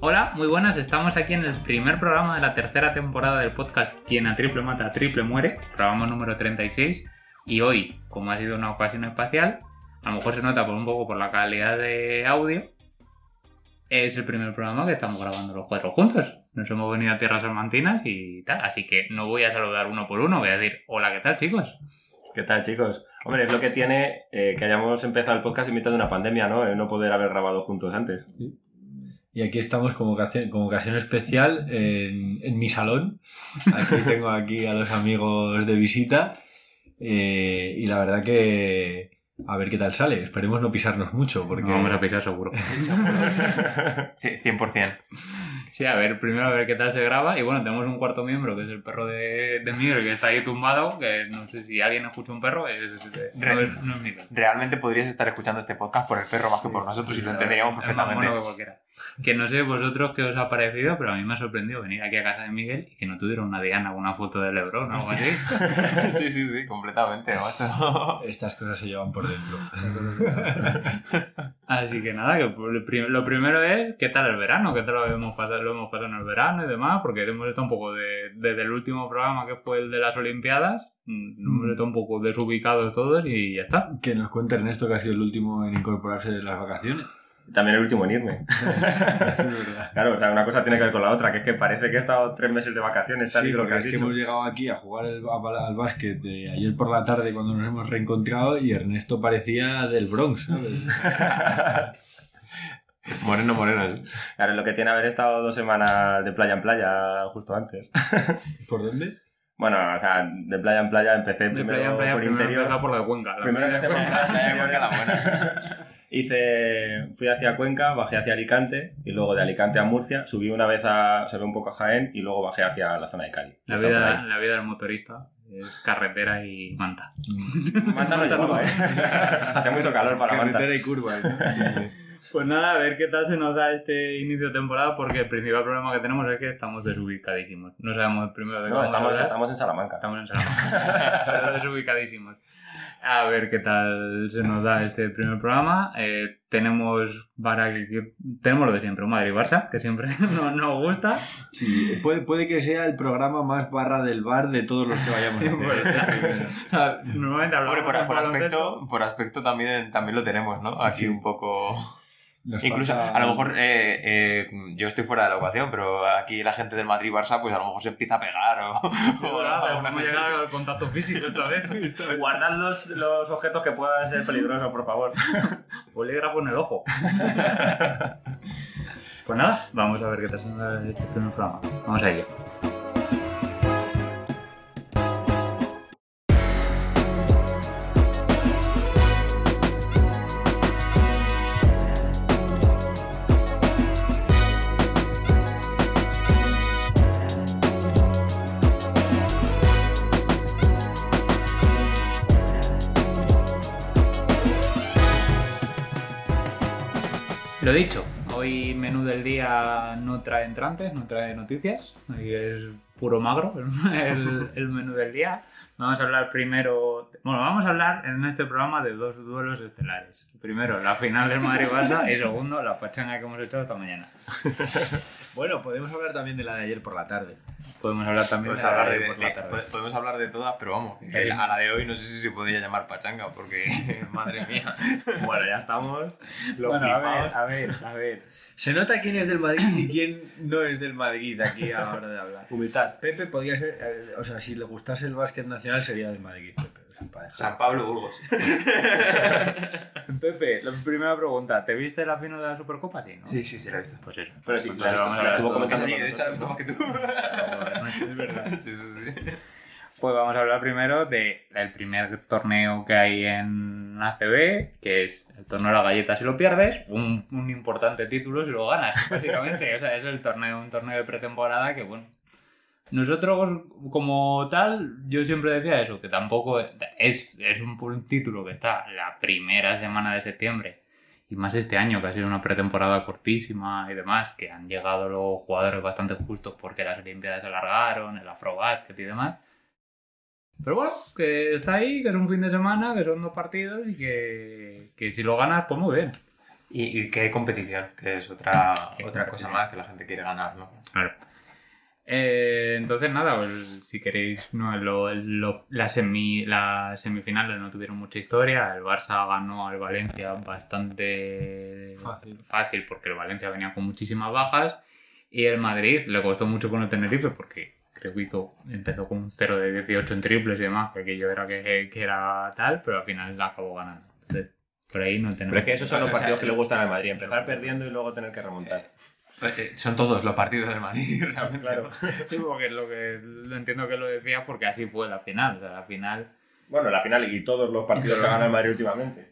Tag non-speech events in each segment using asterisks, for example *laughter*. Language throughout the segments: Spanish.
Hola, muy buenas. Estamos aquí en el primer programa de la tercera temporada del podcast Quien a triple mata, a triple muere, programa número 36. Y hoy, como ha sido una ocasión espacial, a lo mejor se nota por un poco por la calidad de audio, es el primer programa que estamos grabando los cuatro juntos. Nos hemos venido a tierras salmantinas y tal, así que no voy a saludar uno por uno, voy a decir, hola, ¿qué tal chicos? ¿Qué tal, chicos? Hombre, es lo que tiene eh, que hayamos empezado el podcast en mitad de una pandemia, ¿no? El no poder haber grabado juntos antes. Y aquí estamos como ocasión, como ocasión especial en, en mi salón. Aquí tengo aquí a los amigos de visita. eh, y la verdad que a ver qué tal sale. Esperemos no pisarnos mucho porque No vamos a pisar seguro. *laughs* 100%. Sí, a ver, primero a ver qué tal se graba. Y bueno, tenemos un cuarto miembro, que es el perro de, de Miguel, que está ahí tumbado, que no sé si alguien escucha un perro, es, es- no, es, no es Miguel. Realmente podrías estar escuchando este podcast por el perro más que por nosotros y lo entenderíamos Es más perfectamente. mono que cualquiera. Que no sé vosotros qué os ha parecido, pero a mí me ha sorprendido venir aquí a casa de Miguel y que no tuvieron una diana una foto de Lebron o algo así. *laughs* sí, sí, sí, completamente, macho. estas cosas se llevan por dentro. *laughs* Así que nada, que lo primero es qué tal el verano, qué tal lo hemos pasado, lo hemos pasado en el verano y demás, porque hemos estado un poco de, desde el último programa que fue el de las Olimpiadas, mm, hemos estado un poco desubicados todos y ya está. Que nos cuente Ernesto que ha sido el último en incorporarse de las vacaciones. También el último en irme. *laughs* Es. Claro, o sea, una cosa tiene que ver con la otra, que es que parece que he estado tres meses de vacaciones, tal Sí, y lo que has es que dicho. hemos llegado aquí a jugar el- a- al básquet de ayer por la tarde cuando nos hemos reencontrado y Ernesto parecía del Bronx, ¿sabes? *laughs* Moreno, moreno. sí. Claro, lo que tiene haber estado dos semanas de playa en playa justo antes. *laughs* ¿Por dónde? Bueno, o sea, de playa en playa empecé De primero playa en playa, por primero interior. por la de Cuenca. la Primero empecé por. La de Cuenca, la buena. *laughs* Hice, fui hacia Cuenca, bajé hacia Alicante y luego de Alicante a Murcia, subí una vez a, se ve un poco a Jaén y luego bajé hacia la zona de Cali. La vida, la vida del motorista es carretera y manta. Manta no hay curva, ¿eh? *laughs* Hace mucho calor para Manta. Carretera y curvas. ¿no? Pues nada, a ver qué tal se nos da este inicio de temporada, porque el principal problema que tenemos es que estamos desubicadísimos. No sabemos primero de qué No, vamos a estamos, hablar. estamos en Salamanca. Estamos en Salamanca. *laughs* Desubicadísimos. A ver qué tal se nos da este primer programa. Eh, tenemos para que, que- tenemos lo de siempre, un Madrid-Barça, que siempre *laughs* nos, nos gusta. Sí, puede, puede que sea el programa más barra del bar de todos los que vayamos a *laughs* hacer. O sea, Normalmente hablamos Hombre, por, de por aspecto, por aspecto también, también lo tenemos, ¿no? Aquí Sí. un poco... Nos Incluso, falta- a lo mejor, eh, eh, yo estoy fuera de la ecuación, pero aquí la gente del Madrid-Barça, pues a lo mejor se empieza a pegar o... Sí, *laughs* o Vamos a llegar al contacto físico otra vez. *laughs* Guardad los, los objetos que puedan ser peligrosos, por favor. *laughs* Polígrafo en el ojo. Pues nada, vamos a ver qué tal da este primer programa. Vamos a ello. Del día no trae entrantes, no trae noticias, hoy es puro magro *laughs* el, el menú del día. Vamos a hablar primero, bueno, vamos a hablar en este programa de dos duelos estelares. Primero, la final del Madrid-Barça y segundo, la pachanga que hemos hecho esta mañana. *laughs* Bueno, podemos hablar también de la de ayer por la tarde. Podemos hablar también Podemos de la hablar de de, por la de- tarde. pod- podemos hablar de todas, pero vamos, que a la de hoy no sé si se podría llamar pachanga, porque *laughs* madre mía. Bueno, ya estamos. Los Bueno, a ver, a ver, a ver. Se nota quién es del Madrid y quién no es del Madrid aquí a la hora de hablar. Humildad. Pepe podría ser, eh, o sea, si le gustase el básquet nacional sería del Madrid, Pepe. San Pablo Burgos. *laughs* Pepe, la primera pregunta, ¿te viste la final de la Supercopa? Sí, ¿no? Sí, sí, sí, la he visto. Pues eso. Pero sí, Entonces la- vamos a la hablar estuvo de comentando. Sí, de hecho la he visto más que tú. Es verdad. *laughs* Sí, sí, sí. Pues vamos a hablar primero del primer torneo que hay en ACB, que es el torneo de la galleta si lo pierdes, un, un importante título si lo ganas, básicamente. o sea, es el torneo, un torneo de pretemporada que, bueno. Nosotros, como tal, yo siempre decía eso, que tampoco es, es un, un título que está la primera semana de septiembre y más este año, que ha sido una pretemporada cortísima y demás, que han llegado los jugadores bastante justos porque las Olimpiadas se alargaron, el Afrobasket y demás. Pero bueno, que está ahí, que es un fin de semana, que son dos partidos y que, que si lo ganas, pues muy bien. Y, y que hay competición, que es otra, otra cosa más que la gente quiere ganar, ¿no? Claro. Eh, entonces, nada, pues, si queréis, no, lo- lo- la semi, las semifinales no tuvieron mucha historia. El Barça ganó al Valencia bastante Fácil. fácil porque el Valencia venía con muchísimas bajas. Y el Madrid le costó mucho con el Tenerife porque creo que hizo, empezó con un 0 de 18 en triples y demás, que aquello era que, que era tal, pero al final la acabó ganando. Entonces, por ahí no tenemos. Pero es que esos son los O sea, partidos que le gustan al Madrid. Empezar perdiendo y luego tener que remontar. Eh, Son todos los partidos del Madrid, *laughs* realmente. Claro. *laughs* Sí, porque lo que lo entiendo que lo decías porque así fue la final. O sea, la final, Bueno, la final y todos los partidos que gana el Madrid últimamente.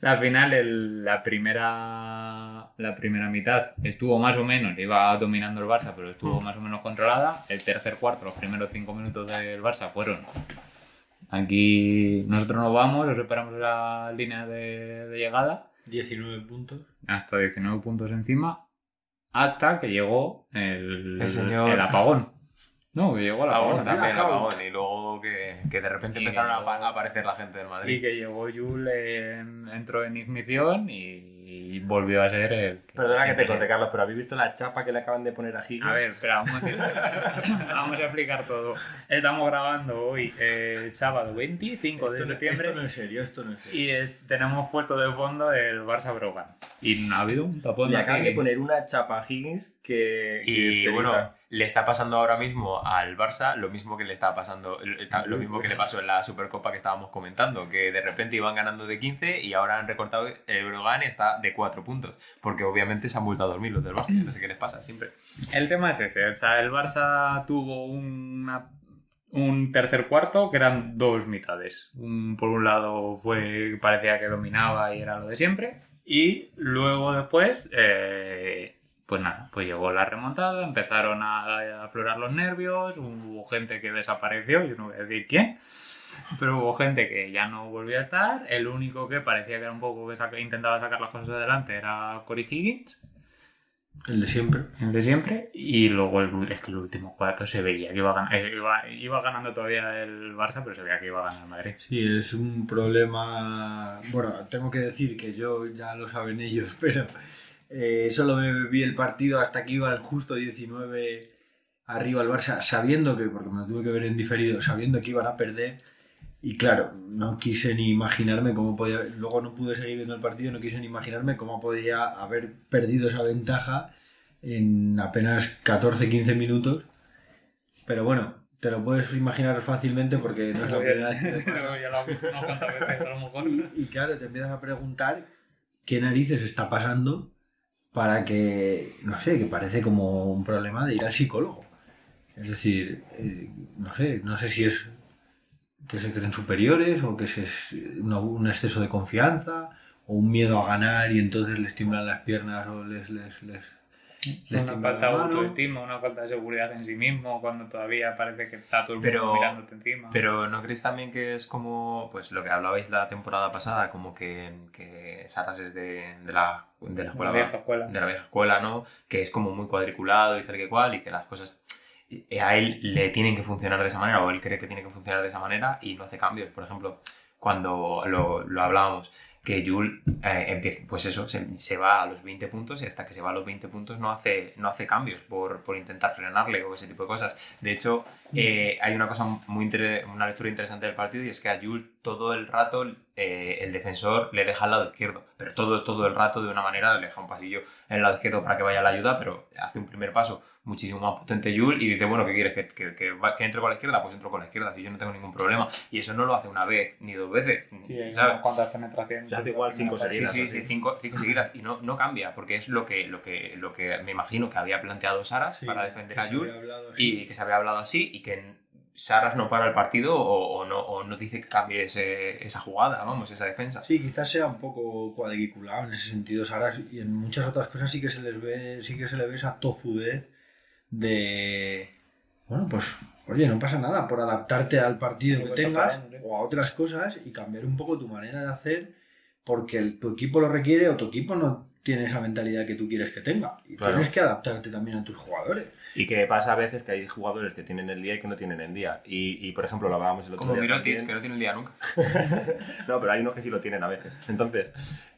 la final, el- la primera la primera mitad estuvo más o menos, iba dominando el Barça, pero estuvo más o menos controlada. El tercer cuarto, los primeros cinco minutos del Barça fueron. Aquí nosotros nos vamos, os esperamos en la línea de, de llegada, 19 puntos. hasta 19 puntos encima, hasta que llegó el, El señor- el apagón. No, que llegó el apagón. Apagón también, Blackout. apagón. Y luego que, que de repente Y empezaron a, aparecer la gente del Y Madrid. que llegó Yule, en- entró en ignición y, y volvió a ser el. Perdona que te corte, Carlos, pero ¿habéis visto la chapa que le acaban de poner a Higgins? A ver, espera, un momentito. *laughs* Vamos a explicar todo. Estamos grabando hoy, eh, sábado 25 de no, septiembre. esto no es serio, esto no es serio. Y eh, tenemos puesto de fondo el Barça Brogan. Y no ha habido un tapón Le acaban de poner una chapa a Higgins que. Y que bueno, le está pasando ahora mismo al Barça lo mismo que le está pasando, lo mismo que le pasó en la Supercopa que estábamos comentando, que de repente iban ganando de 15 y ahora han recortado, el Brogan está de 4 puntos, porque obviamente se han vuelto a dormir los del Barça, no sé qué les pasa siempre. El tema es ese. O sea, el Barça tuvo una- un tercer cuarto que eran dos mitades. Un- por un lado fue parecía que dominaba y era lo de siempre. Y luego después, eh, pues nada, pues llegó la remontada, empezaron a, aflorar los nervios, hubo gente que desapareció, yo no voy a decir quién. Pero hubo gente que ya no volvió a estar. El único que parecía que era un poco que intentaba sacar las cosas adelante era Cory Higgins El de siempre. el de siempre y luego el, es que el último cuarto se veía que iba, gan- eh, iba, iba ganando todavía el Barça pero se veía que iba a ganar el Madrid Sí, es un problema. Bueno, tengo que decir que yo ya lo saben ellos, *laughs* pero eh, solo me vi el partido hasta que iban justo 19 arriba el Barça, sabiendo que, porque me lo tuve que ver en diferido, sabiendo que iban a perder. Y claro, no quise ni imaginarme cómo podía. Luego no pude seguir viendo el partido, no quise ni imaginarme cómo podía haber perdido esa ventaja en apenas 14-15 minutos. Pero bueno, te lo puedes imaginar fácilmente porque no es la primera vez que te pasa. *laughs* y claro, te empiezas a preguntar qué narices está pasando para que, no sé, que parece como un problema de ir al psicólogo. Es decir, eh, no sé, no sé si es que se creen superiores o que es un exceso de confianza o un miedo a ganar y entonces les tiemblan las piernas o les... les, les les una falta de autoestima una falta de seguridad en sí mismo cuando todavía parece que está todo el mundo Pero- mirándote encima. Pero ¿no creéis también que es como, pues lo que hablabais la temporada pasada, como que, que Saras es de, de la, de la escuela la vieja escuela. de la vieja escuela, ¿no? Que es como muy cuadriculado y tal que cual, y que las cosas a él le tienen que funcionar de esa manera, o él cree que tiene que funcionar de esa manera y no hace cambios. Por ejemplo, cuando lo, lo hablábamos, que Jules eh, pues eso, se, va a los 20 puntos y hasta que se va a los 20 puntos no hace, no hace cambios por, por intentar frenarle o ese tipo de cosas. De hecho, eh, hay una cosa muy una lectura interesante del partido y es que a Jules todo el rato eh, el defensor le deja al lado izquierdo, pero todo, todo el rato de una manera le deja un pasillo en el lado izquierdo para que vaya la ayuda, pero hace un primer paso muchísimo más potente Jules y dice, bueno, ¿qué quieres? ¿Que, que, que, entre con la izquierda? Pues entro con la izquierda, si yo no tengo ningún problema. Y eso no lo hace una vez ni dos veces, sí ¿sabes? unas cuantas penetraciones Se hace igual cinco Sí, Sí, seguidas. sí, así. sí, cinco, cinco seguidas. Y no, no cambia, porque es lo que, lo, que, lo que me imagino que había planteado Saras Sí, para defender a así. y que se había hablado así y que Saras no para el partido o, o no, o no dice que cambie ese- esa jugada, vamos, esa defensa. Sí, quizás sea un poco cuadriculado en ese sentido, Saras, y en muchas otras cosas sí que se les ve, sí que se le ve esa tozudez de bueno, pues oye, no pasa nada por adaptarte al partido Sí, que tengas o a otras cosas y cambiar un poco tu manera de hacer porque el- tu equipo lo requiere o tu equipo no tiene esa mentalidad que tú quieres que tenga. Y Claro. tienes que adaptarte también a tus jugadores. Y que pasa a veces que hay jugadores que tienen el día y que no tienen el día. Y, y, por ejemplo, lo hablábamos el otro Como día. Mirotic, también. que no tiene el día nunca. *laughs* No, pero hay unos que sí lo tienen a veces. Entonces,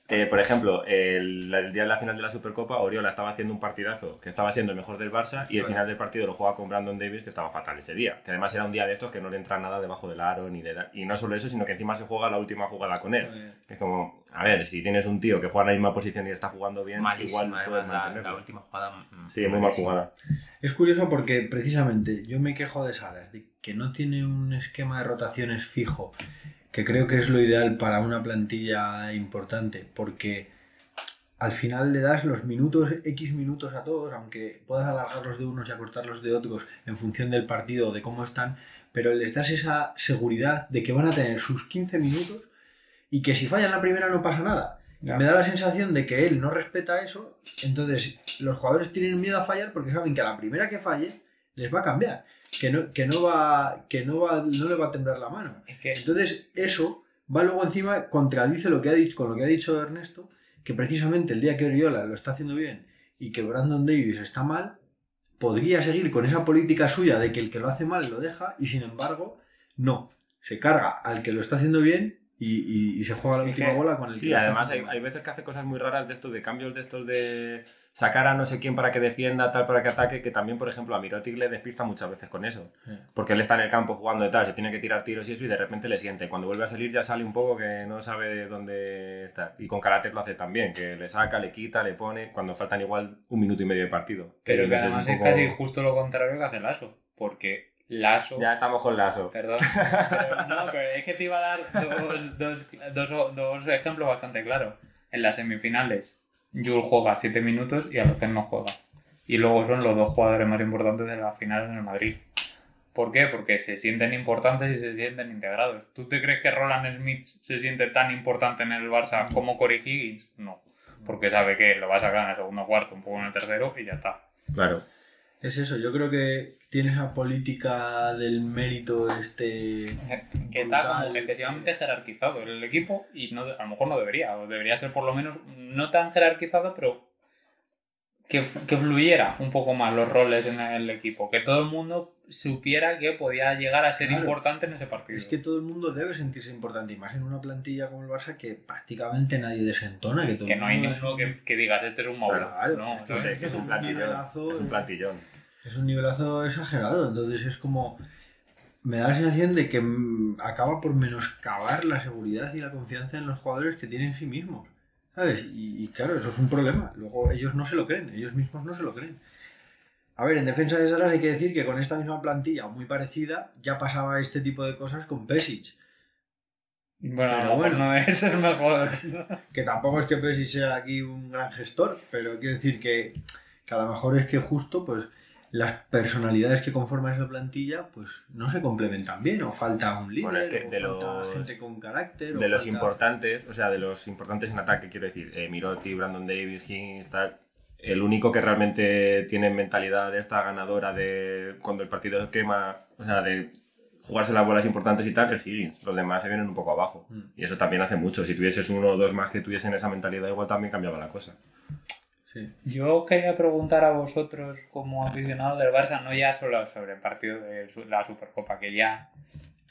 eh, por ejemplo, el, el día de la final de la Supercopa, Oriola estaba haciendo un partidazo que estaba siendo el mejor del Barça y el final del partido lo juega con Brandon Davis que estaba fatal ese día. Que además era un día de estos que no le entra nada debajo del aro ni de... Y no solo eso, sino que encima se juega la última jugada con él. Es como, a ver, si tienes un tío que juega en la misma posición y está jugando bien, Malísima, igual puedes además, la, mantenerlo. la última jugada. mm, Sí, muy mal jugada. Es curioso porque precisamente yo me quejo de Salas, de que no tiene un esquema de rotaciones fijo, que creo que es lo ideal para una plantilla importante, porque al final le das los minutos, X minutos a todos, aunque puedas alargarlos de unos y acortarlos de otros en función del partido o de cómo están, pero les das esa seguridad de que van a tener sus 15 minutos y que si fallan la primera no pasa nada. Me da la sensación de que él no respeta eso, entonces los jugadores tienen miedo a fallar porque saben que a la primera que falle les va a cambiar, que no, que no va, que no va, no le va a temblar la mano. Es que Entonces eso va luego encima contradice lo que ha dicho con lo que ha dicho Ernesto, que precisamente el día que Oriola lo está haciendo bien y que Brandon Davis está mal, podría seguir con esa política suya de que el que lo hace mal lo deja y sin embargo no, se carga al que lo está haciendo bien y, y- y se juega la Es última que- bola con el Sí, además hay, hay veces que hace cosas muy raras de estos, de cambios de estos de sacar a no sé quién para que defienda, tal para que ataque, que también, por ejemplo, a Mirotic le despista muchas veces con eso. Porque él está en el campo jugando y tal, se tiene que tirar tiros y eso, y de repente le siente. Cuando vuelve a salir ya sale un poco que no sabe dónde está. Y con Karate lo hace también, que le saca, le quita, le pone, cuando faltan igual un minuto y medio de partido. Pero que además es poco- casi justo lo contrario que hace Lazo. Porque Lazo. Ya estamos con Lazo. Perdón. *laughs* Pero, no, pero es que te iba a dar dos, dos, dos, dos ejemplos bastante claros. En las semifinales, Jules juega 7 minutos y Alocen no juega. Y luego son los dos jugadores más importantes de la final en el Madrid. ¿Por qué? Porque se sienten importantes y se sienten integrados. ¿Tú te crees que Roland Smith se siente tan importante en el Barça como Corey Higgins? No. Porque sabe que lo va a sacar en el segundo cuarto, un poco en el tercero y ya está. Claro. Es eso, yo creo que tiene esa política del mérito este... que está como excesivamente jerarquizado el equipo y no, a lo mejor no debería, o debería ser por lo menos no tan jerarquizado, pero que, que fluyera un poco más los roles en el equipo, que todo el mundo supiera que podía llegar a ser Claro. importante en ese partido. Es que todo el mundo debe sentirse importante, y más en una plantilla como el Barça que prácticamente nadie desentona. Que, todo que no hay es ninguno un- que, que digas, este es un Mauro. Claro, no, es que es un un plantillón. Es un eh. plantillón. Es un nivelazo exagerado, entonces es como... Me da la sensación de que mm, acaba por menoscabar la seguridad y la confianza en los jugadores que tienen en sí mismos. ¿Sabes? Y, y claro, eso es un problema. Luego ellos no se lo creen, ellos mismos no se lo creen. A ver, en defensa de Salas hay que decir que con esta misma plantilla muy parecida ya pasaba este tipo de cosas con Pesic. Bueno, Pero no es el mejor. Que tampoco es que Pesic sea aquí un gran gestor, pero quiero decir que, que a lo mejor es que justo pues las personalidades que conforman esa plantilla pues no se complementan bien o falta un líder Bueno, es que o de falta los- gente con carácter o de los falta- importantes, o sea, de los importantes en ataque, quiero decir, eh, Miroti, Brandon Davis, Higgins, tal. El único que realmente tiene mentalidad de esta ganadora de cuando el partido quema, o sea, de jugarse las bolas importantes y tal, es Higgins. Los demás se vienen un poco abajo. Mm. Y eso también hace mucho. Si tuvieses uno o dos más que tuviesen esa mentalidad, igual también cambiaba la cosa. Sí. Yo quería preguntar a vosotros, como aficionados del Barça, no ya solo sobre el partido de la Supercopa, que ya,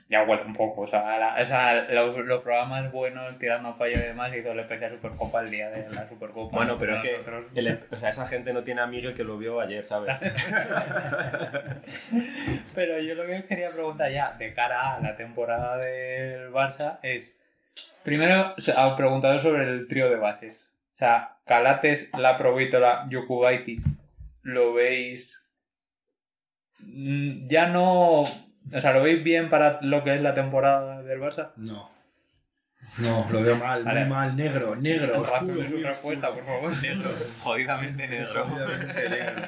ya huele un poco. O sea, la- o sea, los, los programas buenos tirando a fallo y demás hizo el especial Supercopa el día de la Supercopa. Bueno, pero es que el- o sea, esa gente no tiene a Miguel que lo vio ayer, ¿sabes? *laughs* Pero yo lo que os quería preguntar ya, de cara a la temporada del Barça, es. Primero, os he preguntado sobre el trío de bases. O sea, Calates, La Provítola, Yokubaitis. ¿Lo veis? mm, Ya no. O sea, ¿lo veis bien para lo que es la temporada del Barça? No. No, lo veo mal, Vale. muy mal, negro, negro, oscuro, su respuesta, por favor. Negro, jodidamente negro. Obviamente negro.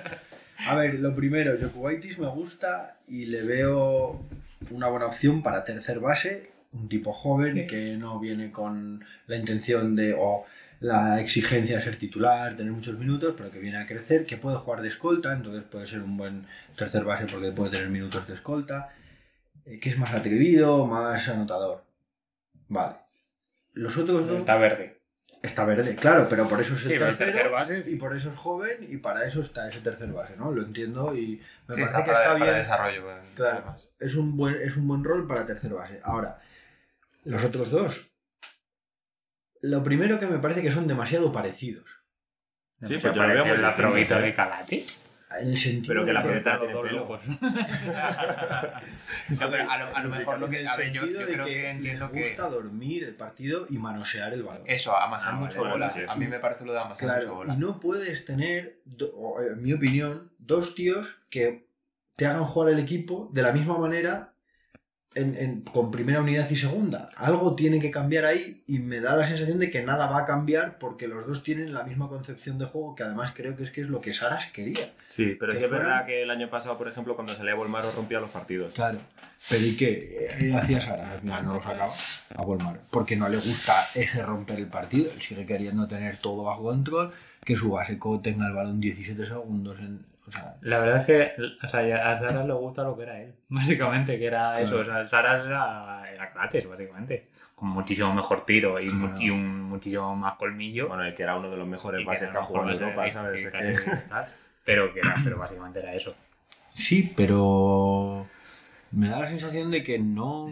A ver, lo primero, Jokubaitis me gusta y le veo una buena opción para tercer base, un tipo joven Sí. que no viene con la intención de o la exigencia de ser titular, tener muchos minutos, pero que viene a crecer, que puede jugar de escolta, entonces puede ser un buen tercer base porque puede tener minutos de escolta, eh, que es más atrevido, más anotador. Vale. Los otros dos... Está verde. Está verde, claro, pero por eso es el Sí, tercero tercer base sí. y por eso es joven y para eso está ese tercer base, ¿no? Lo entiendo y me Sí, parece está que para, está para bien. desarrollo. eh, Claro, además. es un buen es un buen rol para tercer base. Ahora, los otros dos. Lo primero que me parece que son demasiado parecidos. Sí, ¿Se pues yo lo veo la trovita ¿eh? de Calate? En el sentido Pero que la Los tiene dos pelo. *laughs* No, pero a lo, a lo mejor lo que. A ver, yo, sentido yo de creo que, que entiendo que. gusta dormir el partido y manosear el balón. Eso, amasar Ah, mucho vale, bola. sí. A mí me parece lo de amasar mucho bola. y no puedes tener, en mi opinión, dos tíos que te hagan jugar el equipo de la misma manera en- en- con primera unidad y segunda. Algo tiene que cambiar ahí y me da la sensación de que nada va a cambiar porque los dos tienen la misma concepción de juego que además creo que es que es lo que Saras quería. Sí, pero Que sí es verdad que el año pasado, por ejemplo, cuando salía Volmaro rompía los partidos. Claro. Pero ¿y qué Eh, hacía Saras? Al final no lo sacaba a Volmar. Porque no le gusta ese romper el partido. Él sigue queriendo tener todo bajo control, que su base co- tenga el balón 17 segundos en... O sea, La verdad es que o sea, a Sara le gusta lo que era él, *laughs* básicamente, que era eso. O sea, Sara era, era Krates, básicamente. Con muchísimo mejor tiro y, Claro. y un muchísimo más colmillo. Bueno, el que era uno de los mejores y bases que ha jugado en Europa, ¿sabes? que- que- *laughs* Pero, que era, pero básicamente era eso. Sí, pero me da la sensación de que no...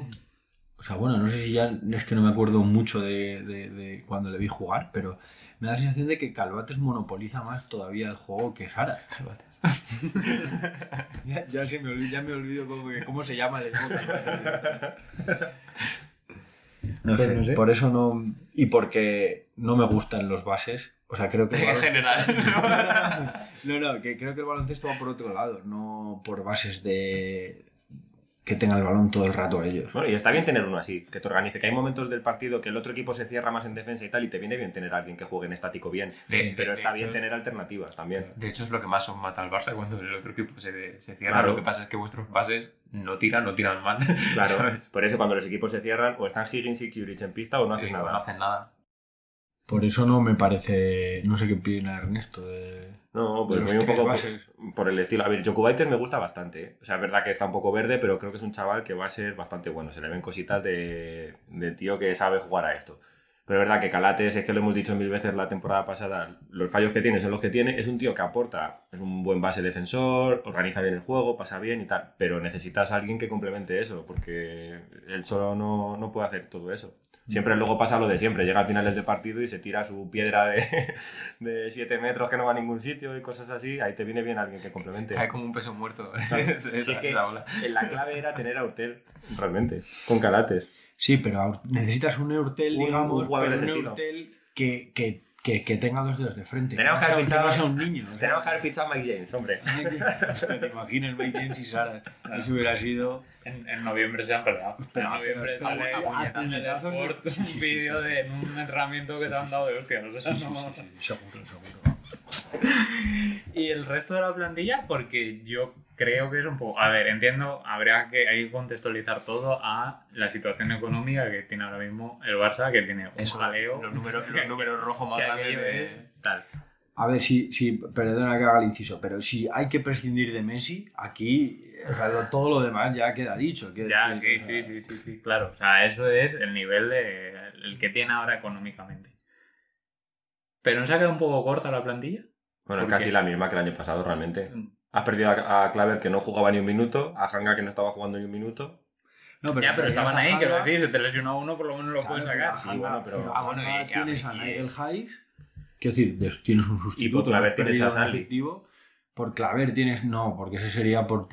O sea, bueno, no sé si ya es que no me acuerdo mucho de, de- de cuando le vi jugar, pero me da la sensación de que Calvates monopoliza más todavía el juego que Sara. Calvates. *laughs* Ya, ya se me olvido, ya me olvido cómo, cómo se llama el. No Pues sé, no sé. por eso no... Y porque no me gustan los bases. O sea, creo que... En general. *laughs* No, no, que creo que el baloncesto va por otro lado, no por bases de... que tengan el balón todo el rato ellos. Bueno, y está bien tener uno así, que te organice, que hay momentos del partido que el otro equipo se cierra más en defensa y tal, y te viene bien tener a alguien que juegue en estático bien. De- pero de está bien tener alternativas también. De hecho, es lo que más os mata al Barça cuando el otro equipo se, se cierra. Claro. Lo que pasa es que vuestros bases no tiran, no tiran mal. *laughs* Claro, ¿sabes? por eso cuando los equipos se cierran, o están Higgins y Curich en pista o no Sí, haces no nada. hacen nada. Por eso no me parece... No sé qué opina Ernesto de... No, pues mí un poco por, por el estilo. A ver, Jokubaitis me gusta bastante. ¿eh? O sea, es verdad que está un poco verde, pero creo que es un chaval que va a ser bastante bueno. Se le ven cositas de, de tío que sabe jugar a esto. Pero es verdad que Calates, es que lo hemos dicho mil veces la temporada pasada, los fallos que tiene son los que tiene. Es un tío que aporta, es un buen base defensor, organiza bien el juego, pasa bien y tal. Pero necesitas a alguien que complemente eso, porque él solo no, no puede hacer todo eso. Siempre luego pasa lo de siempre, llega al final del partido y se tira su piedra de *laughs* 7 metros que no va a ningún sitio y cosas así. Ahí te viene bien alguien que complemente. Cae como un peso muerto. *laughs* *laughs* Esa, es que esa bola. la clave era tener a Urtel, realmente, con Calates. Sí, pero a- necesitas un Eurtel, Un- digamos, un jugador pero de un que, que, que, que tenga dos dedos de frente. Tenemos que haber sea- no fichado- sea un niño. o sea. Tenemos que haber fichado a Mike James, hombre. *laughs* Hostia, te imaginas Mike James y Sara. Eso hubiera sido... En, en noviembre se han peleado. En noviembre sale un sí, sí, vídeo sí, sí. de un entrenamiento que se han dado de o sea, sí, no- sí, sí, seguro, seguro. *laughs* Y el resto de la plantilla, porque yo creo que es un poco. A ver, entiendo, habría que, hay que contextualizar todo a la situación económica que tiene ahora mismo el Barça, que tiene un Eso, jaleo. los números, los números rojos más grandes de... es tal. A ver, si, si, perdona que haga el inciso, pero si hay que prescindir de Messi, aquí o sea, lo- todo lo demás ya queda dicho. Ya, sí, sí, sí, sí, sí, claro. O sea, eso es el nivel de el que tiene ahora económicamente. Pero no se ha quedado un poco corta la plantilla. Bueno, es ¿Por casi qué? la misma que el año pasado, realmente. Has perdido a, a Claver, que no jugaba ni un minuto, a Hanga, que no estaba jugando ni un minuto. No, ya, pero estaban ahí, quiero decir, si te lesionó uno, por lo menos lo Claro, puedes pero sacar. a Sí, bueno, pero- Ah, bueno, y- y- tienes a y- Nigel Hayes, quiero decir, de- tienes un sustituto. Claver no has tienes a efectivo. Por Claver tienes, no, porque ese sería por.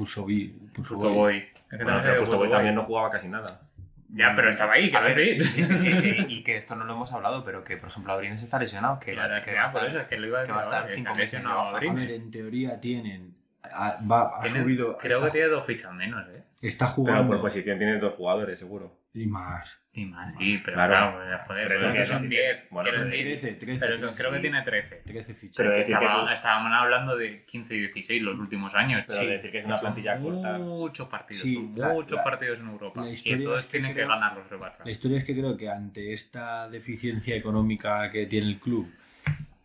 Es que Bueno, también pero también no jugaba casi nada. Ya, pero estaba ahí, A ver, decir. y, y- *laughs* y que esto no lo hemos hablado, pero que, por ejemplo, Abrines está lesionado. Que, Claro, que que va a por estar- eso es que lo iba a que va a decir estar ahora, que cinco se meses. A ver, en teoría tienen. Ha- va, ha Tiene- subido. Creo está, que tiene dos fichas menos, ¿eh? está Pero jugando. por posición tienes dos jugadores, seguro. y más. Y más, sí, pero Claro. claro, joder, Pero pero eso son quiere 10. decir- bueno, pero decir, 13, 13. pero 13, creo que sí. tiene 13. 13 fichas. Pero Que decir que estaba- es Estaban hablando de 15 y 16 los últimos años. Pero decir que es una son plantilla corta. Muchos partidos, Sí, son muchos la- partidos en Europa. Y todos es que tienen que creo- ganarlos el Barça. La historia es que creo que ante esta deficiencia económica que tiene el club,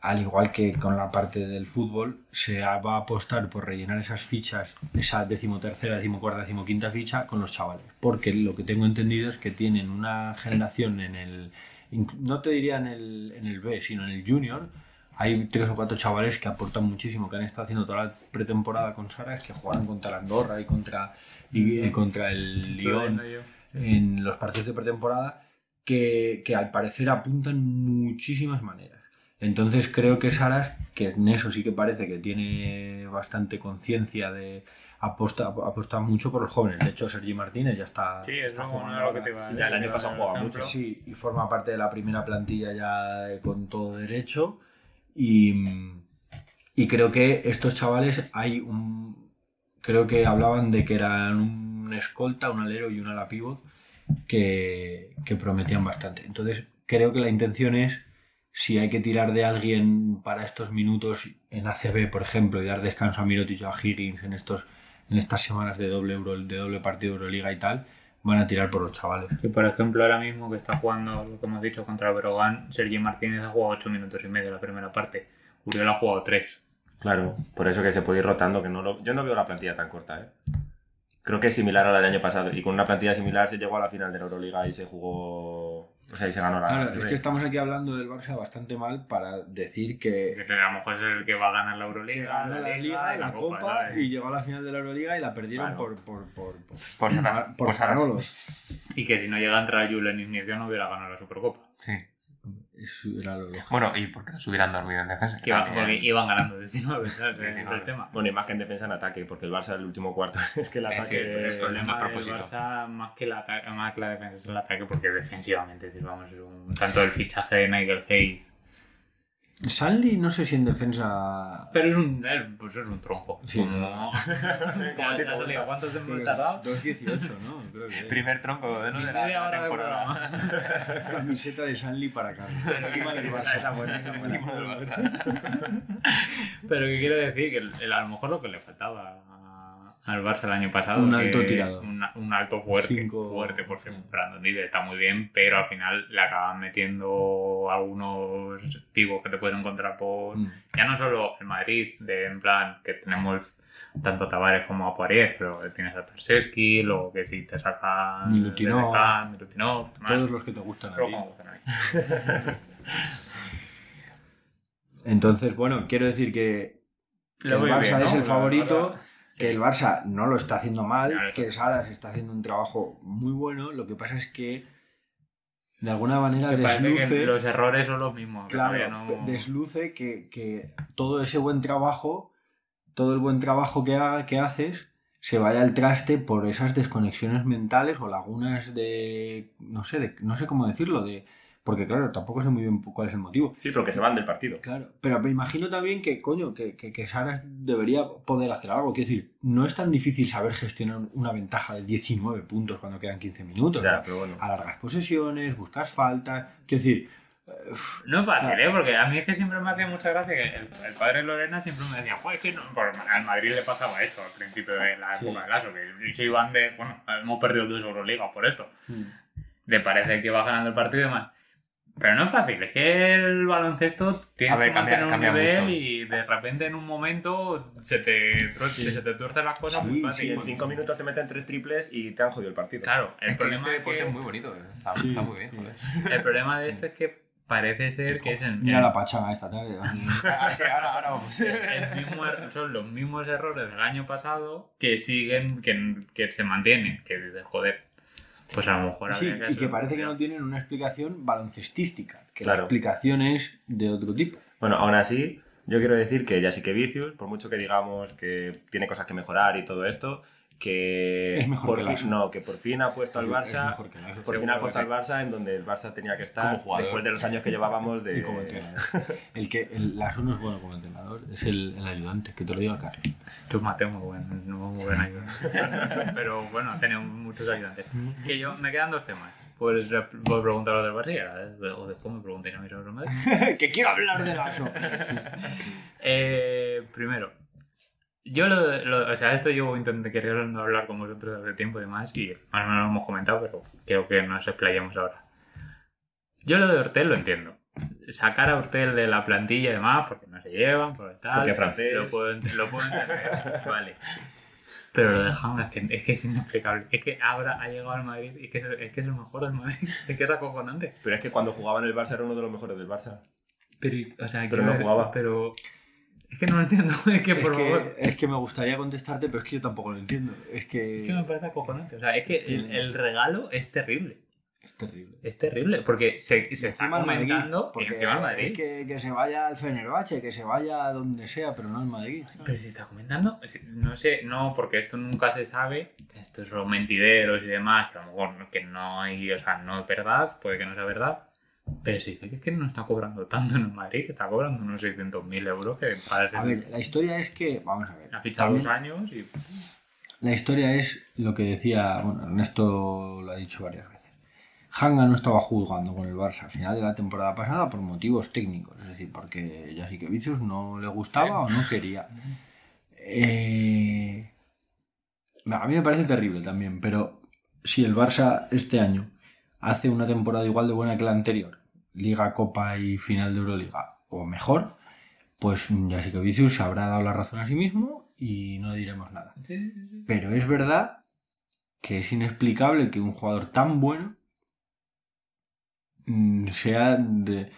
al igual que con la parte del fútbol, se va a apostar por rellenar esas fichas, esa decimotercera, decimocuarta, decimoquinta ficha con los chavales. Porque lo que tengo entendido es que tienen una generación en el, no te diría en el, en el B, sino en el Junior, hay tres o cuatro chavales que aportan muchísimo, que han estado haciendo toda la pretemporada con Saras, que jugaron contra la Andorra y contra, y, eh, contra el Lyon yo. en los partidos de pretemporada, que, que al parecer apuntan muchísimas maneras. Entonces creo que Saras, que en eso sí que parece que tiene bastante conciencia de aposta, aposta mucho por los jóvenes. De hecho, Sergi Martínez ya está, Sí, es está lo, jugando lo que te a Sí, ya el año pasado jugaba mucho. Sí, y forma parte de la primera plantilla ya con todo derecho. Y, y creo que estos chavales hay un. Creo que hablaban de que eran un escolta, un alero y un ala pivot que, que prometían bastante. Entonces, creo que la intención es, si hay que tirar de alguien para estos minutos en ACB, por ejemplo, y dar descanso a Mirotic o a Higgins en, estos, en estas semanas de doble, Euro, de doble partido de Euroliga y tal, van a tirar por los chavales. Que por ejemplo ahora mismo que está jugando lo que hemos dicho contra el Brogan, Sergi Martínez ha jugado 8 minutos y medio la primera parte. Uriel ha jugado 3. Claro, por eso que se puede ir rotando, que no lo... yo no veo la plantilla tan corta, ¿eh? Creo que es similar a la del año pasado. Y con una plantilla similar se llegó a la final de la Euroliga y se jugó... O sea, y se ganó la... Claro, es que estamos aquí hablando del Barça bastante mal para decir que Que a lo mejor es el que va a ganar la que Euroliga, ganó la Liga, y la Copa y llegó a la final de la Euroliga y la perdieron Claro. por por por por, Por Saras, por por. Manolos. Y que si no llega a entrar Julen Ignicio no hubiera ganado la Supercopa. Sí. Eso era lo lógico. Bueno, y porque no se hubieran dormido en defensa. Que iba- porque iban ganando 19, ¿sabes? Ese es 19. el tema. Bueno, y más que en defensa en ataque, porque el Barça el último cuarto *laughs* es que el ataque... que El es problema del propósito. Barça, más que, la, más que la defensa, es el ataque, porque defensivamente, vamos, es un- tanto el fichaje de Nigel Hayes. Sanli no sé si en defensa Pero es un, es, pues es un tronco. Sí. Como- *laughs* Ya-. ¿Cuántos hemos tardado? 2.18, ¿no? Creo que Primer tronco de, ¿no? de la, de la de temporada. *laughs* camiseta de Sanli para Carlos. Encima del Barça. Esa buena, esa buena. Encima del *laughs* Barça. Pero que quiero decir que el- el- a lo mejor lo que le faltaba al Barça el año pasado. Un alto tirador. Un, un alto fuerte. Cinco- Fuerte, porque Brandon Diver está muy bien, pero al final le acaban metiendo algunos pivos que te puedes encontrar por. Mm. Ya no solo el Madrid, de en plan que tenemos tanto a Tavares como a Poirier, pero tienes a Tarseski, luego que si te sacan. Milutinov. Milutinov. Todos los que te gustan a ti. *laughs* Entonces, bueno, quiero decir que, el Barça bien, ¿no? es el favorito, que el Barça no lo está haciendo mal, Claro, que Salas está haciendo un trabajo muy bueno. Lo que pasa es que de alguna manera Que desluce. que los errores son los mismos. Claro, no- desluce que, que todo ese buen trabajo, todo el buen trabajo que, que haces, se vaya al traste por esas desconexiones mentales o lagunas de. no sé, de, no sé cómo decirlo, de. Porque claro, tampoco sé muy bien cuál es el motivo. Sí, pero que se van del partido. Claro, pero me imagino también que, coño, que, que, que Saras debería poder hacer algo. Quiero decir, no es tan difícil saber gestionar una ventaja de 19 puntos cuando quedan 15 minutos. Ya, pero bueno. Alargas posesiones, buscas faltas. Quiero decir, No es fácil, ¿eh? Porque a mí es que siempre me hacía mucha gracia que el, el padre Lorena siempre me decía, pues que no, por- al Madrid le pasaba esto al principio de la Sí. época de Lazo, que se iban de, bueno, hemos perdido dos Euroligas por esto. Mm. Le parece que va ganando el partido y demás. Pero no es fácil, es que el baloncesto tiene A ver, que cambia- mantener un cambia nivel mucho. y de repente en un momento se te, tro- se te tuercen las cosas Sí, muy Y fácil. en cinco minutos te meten tres triples y te han jodido el partido. Claro, el Es que problema este es deporte que- es muy bonito. Está, Sí, está muy bien, sí. joder. *laughs* el problema de esto es que parece ser que es el, mira el- la pachanga esta tarde. *laughs* Ah, sí, ahora, ahora vamos. el mismo er- son los mismos errores del año pasado que siguen, que, que se mantienen. Que joder, pues a lo mejor Sí, habría y que parece que no tienen una explicación baloncestística, que la Claro. explicación es de otro tipo. Bueno, aún así, yo quiero decir que ya sí que Vicius, por mucho que digamos que tiene cosas que mejorar y todo esto, que Es mejor por que fin, no, que por fin ha puesto al Es Barça, mejor que Lasso. por fin ha puesto al Barça en donde el Barça tenía que estar Como jugador. después de los años que llevábamos de *laughs* Y como entrenador. *laughs* El que el, Lasso no es bueno como entrenador, es el, el ayudante, que te lo diga Carlos. Tú Mateo muy buen, muy buen ayudante. *laughs* Pero bueno, ha tenido muchos ayudantes. Que yo, me quedan dos temas. Pues eh, voy a preguntar del Barça o después me preguntéis a mí sobre que quiero hablar de Lasso. Eh, primero, yo lo, lo- o sea, esto yo intenté queriendo hablar con vosotros hace tiempo y demás, y más o menos lo hemos comentado, pero creo que nos explayemos ahora. Yo lo de Hortel lo entiendo. Sacar a Hortel de la plantilla y demás, porque no se llevan, por tal. Porque francés. Lo puedo, lo puedo entender. *laughs* vale. Pero lo de Hanga es que, es que es inexplicable. Es que ahora ha llegado al Madrid y es que, es que es el mejor del Madrid. *laughs* Es que es acojonante. Pero es que cuando jugaba en el Barça era uno de los mejores del Barça. Pero, o sea, Pero no jugaba. Pero. Es que no lo entiendo. *laughs* Es que, Es favor. que, es que me gustaría contestarte, pero es que yo tampoco lo entiendo. Es que Es que me parece acojonante. O sea, es que el, el regalo es terrible. es terrible. Es terrible. Porque se, se está comentando. porque encima al Madrid. es que, que se vaya al Fenerbahce, que se vaya a donde sea, pero no al Madrid. Pero si está comentando, no sé, no, porque esto nunca se sabe, que estos son mentideros y demás, que a lo mejor que no hay, o sea, no es verdad, puede que no sea verdad, pero se dice que es que no está cobrando tanto en el Madrid, que está cobrando unos 600.000 euros, que para A ver, la historia es que, vamos a ver. ha fichado dos años y... La historia es lo que decía, bueno, Ernesto lo ha dicho varias veces. Hanga no estaba jugando con el Barça a final de la temporada pasada por motivos técnicos, es decir, porque ya sí que Vicius no le gustaba o no quería. Eh, a mí me parece terrible también, pero si el Barça este año hace una temporada igual de buena que la anterior, Liga, Copa y final de Euroliga, o mejor, pues ya sí que Vicius se habrá dado la razón a sí mismo y no diremos nada. Pero es verdad que es inexplicable que un jugador tan bueno mm, sea de,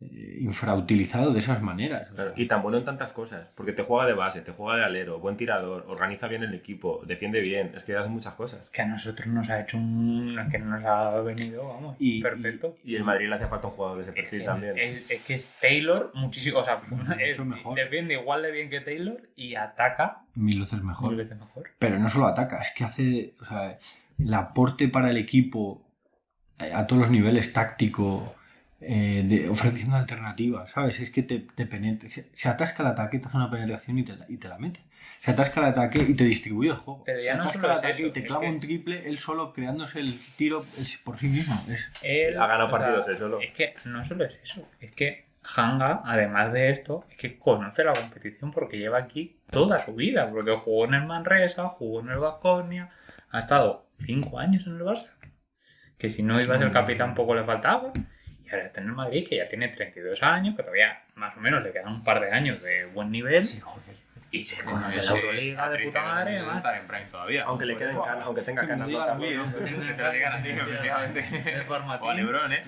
infrautilizado de esas maneras. Claro, Y tan bueno en tantas cosas. Porque te juega de base, te juega de alero, buen tirador, organiza bien el equipo, defiende bien. Es que hace muchas cosas. Que a nosotros nos ha hecho un... que nos ha venido, vamos, Y- perfecto. Y el Madrid le hace falta un jugador de ese Es perfil que, también. es- es que es Taylor muchísimo, o sea, *laughs* es- mejor. defiende igual de bien que Taylor y ataca mil veces mejor. mil veces mejor. Pero no solo ataca, es que hace o sea, el aporte para el equipo eh, a todos los niveles táctico, eh, de- ofreciendo alternativas, ¿sabes? Es que te, te penetra, se, se atasca el ataque, te hace una penetración y te, la, y te la mete. Se atasca el ataque y te distribuye el juego. Pero ya se no atasca solo el es ataque eso, y te clava que- un triple él solo creándose el tiro por sí mismo. Es, Él, Ha ganado o sea, partidos él solo. Es que no solo es eso, es que Hanga, además de esto, es que conoce la competición porque lleva aquí toda su vida, porque jugó en el Manresa, jugó en el Vasconia, ha estado cinco años en el Barça, que si no iba a ser capitán poco le faltaba, y ahora está en el Madrid, que ya tiene 32 años, que todavía más o menos le quedan un par de años de buen nivel, y se conoce la Euroliga de puta madre, además. estar en Prime todavía. Aunque le queden canas, aunque tenga canas. ¿no? *laughs* Que te lo digan a ti, efectivamente. *laughs* O a Lebron, ¿eh? *laughs*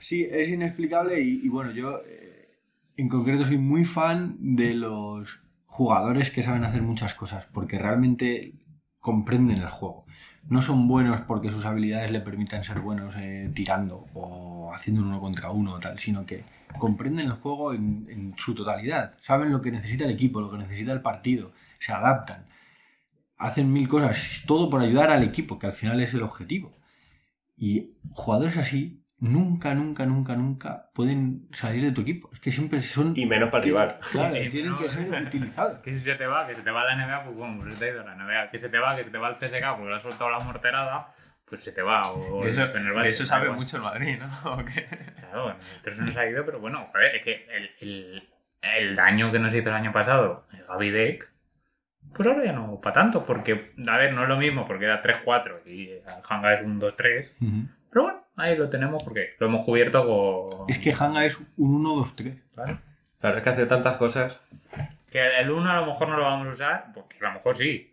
Sí, es inexplicable y, y bueno, yo eh, en concreto soy muy fan de los jugadores que saben hacer muchas cosas porque realmente comprenden el juego. No son buenos porque sus habilidades le permitan ser buenos eh, tirando o haciendo un uno contra uno o tal, sino que comprenden el juego en, en su totalidad. Saben lo que necesita el equipo, lo que necesita el partido, se adaptan, hacen mil cosas, todo por ayudar al equipo, que al final es el objetivo. Y jugadores así nunca, nunca, nunca, nunca pueden salir de tu equipo. Es que siempre son... Y menos para el rival. *laughs* Claro, Eh, tienen no, que ser utilizados. Que si se te va, que se te va la NBA, pues bueno, pues se te ha ido la NBA. Que se te va, que se te va el CSK, porque le has soltado la morterada, pues se te va. O De eso, el de eso da sabe igual. mucho el Madrid, ¿no? *laughs* ¿O qué? Claro, nosotros se nos ha ido, pero bueno, joder, es que el, el, el daño que nos hizo el año pasado el Gaby Deck, pues ahora ya no para tanto, porque, a ver, no es lo mismo, porque era 3-4 y el Hanga es un 2-3, Ujú. pero bueno, ahí lo tenemos porque lo hemos cubierto con... Es que Hanga es un 1-2-3. ¿vale? Claro, es que hace tantas cosas. Que el 1 a lo mejor no lo vamos a usar, porque a lo mejor sí.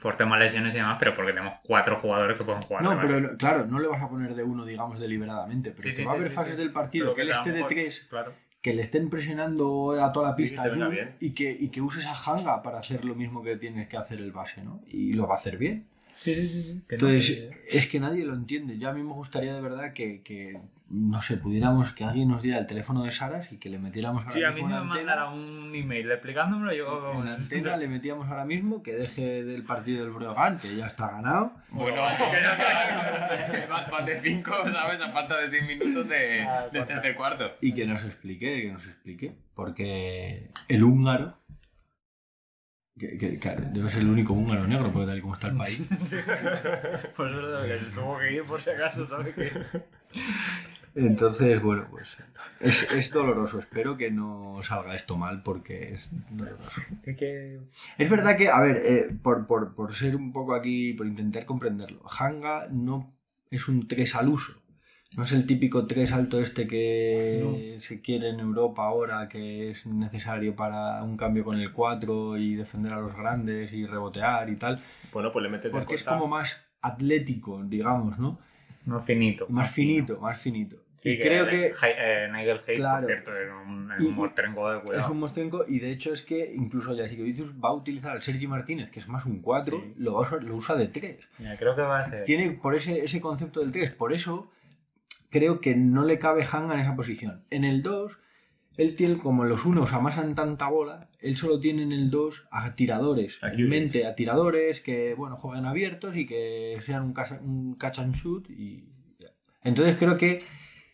Por temas lesiones y demás, pero porque tenemos cuatro jugadores que pueden jugar. No, pero claro, no le vas a poner de uno, digamos, deliberadamente. Pero Sí, que sí, va a haber sí, fases sí. del partido Pero que él esté de 3, Claro. que le estén presionando a toda la pista Jun, y, que, y que uses a Hanga para hacer lo mismo que tienes que hacer el base, ¿no? Y lo va a hacer bien. Sí, sí, sí. sí. Que Entonces, que- es que nadie lo entiende. Yo a mí me gustaría de verdad que, que, no sé, pudiéramos, que alguien nos diera el teléfono de Saras y que le metiéramos ahora Sí, a mí mismo si en me antena. mandara un email explicándomelo, yo... En la antena le metíamos ahora mismo que deje del partido del Breogán, que ya está ganado. Bueno, van de 5, ¿sabes? A falta de 6 minutos de, Ah, de tercer cuarto. Y que nos explique, que nos explique. Porque el húngaro, que, que- que debe ser el único húngaro negro, porque tal y como está el país. *laughs* Pues eso es lo que tuvo que ir por si acaso, ¿sabes? Que... Entonces, bueno, pues es, es doloroso. Espero que no salga esto mal porque es doloroso. Es que... Es verdad que, a ver, eh, por, por- por ser un poco aquí, por intentar comprenderlo, Hanga no es un 3 al uso. No es el típico 3 alto este que se quiere en Europa ahora, que es necesario para un cambio con el 4 y defender a los grandes y rebotear y tal. Bueno, pues le metes Porque es como más atlético, digamos, ¿no? Más finito. Más finito, más finito. Sí, y creo que eh, Nigel Hayes, Claro. por cierto, es un, es Y- un mostrenco de es cuidado. un mostrenco y de hecho es que incluso Jasikevicius va a utilizar al Sergi Martínez, que es más un 4, Sí. lo, va a usar- lo usa de 3. Mira, creo que va a ser. Tiene por ese, ese concepto del 3. Por eso creo que no le cabe Hanga en esa posición. En el 2, él tiene como los unos amasan tanta bola, él solo tiene en el 2 a tiradores. A en mente a tiradores que bueno jueguen abiertos y que sean un, casa- un catch and shoot. Y... Entonces creo que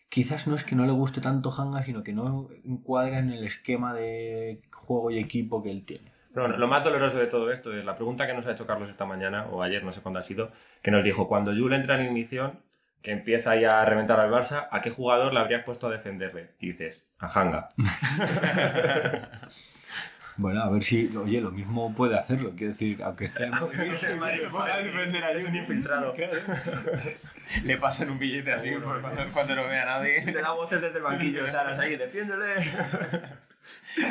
quizás no es que no le guste tanto Hanga, sino que no encuadra en el esquema de juego y equipo que él tiene. Pero bueno, lo más doloroso de todo esto es la pregunta que nos ha hecho Carlos esta mañana, o ayer, no sé cuándo ha sido, que nos dijo, cuando Jules entra en ignición, que empieza ya a reventar al Barça, ¿a qué jugador le habrías puesto a defenderle? Y dices, a Hanga. *laughs* Bueno, a ver si, oye, lo mismo puede hacerlo. Quiero decir, aunque esté *laughs* en Es un infiltrado. *laughs* Le pasan un billete así por cuando, cuando no vea a nadie. Te da voces desde el banquillo, Saras ahí, defiéndele.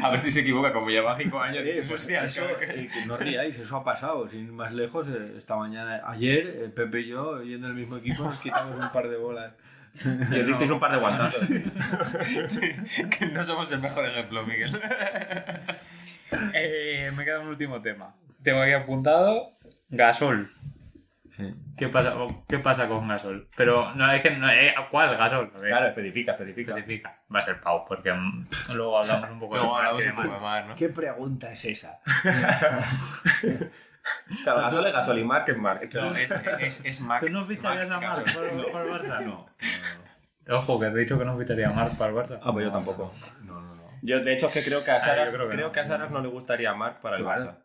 A ver si se equivoca, como lleva 5 años. Eh, pues "Hostia, eso, que-". eh, que no ríais, eso ha pasado. Sin ir más lejos, eh, esta mañana, ayer, Pepe y yo, yendo el mismo equipo, nos quitamos un par de bolas. Y os disteis un par de guantazos. Sí, que no somos el mejor ejemplo, Miguel. Eh, me queda un último tema. Tengo aquí apuntado Gasol. ¿Qué pasa, ¿Qué pasa con Gasol? Pero no es que no, eh, ¿cuál Gasol? Claro, especifica, especifica. especifica. Va a ser Pau, porque mm, luego hablamos un poco Marc hablamos un poco demás. de más, ¿no? ¿Qué pregunta es esa? *laughs* Claro, Gasol es Gasol y Mark es Mark. No, es, es. ¿Tú no ficharías a por, por el Barça? No. Ojo, que te he dicho que no ficharía a Marc para el Barça. Ah, pues yo tampoco. No, no, no. Yo, de hecho, es que creo que a Saras, yo creo creo que a Saras no le gustaría a Mark para el Claro. Barça.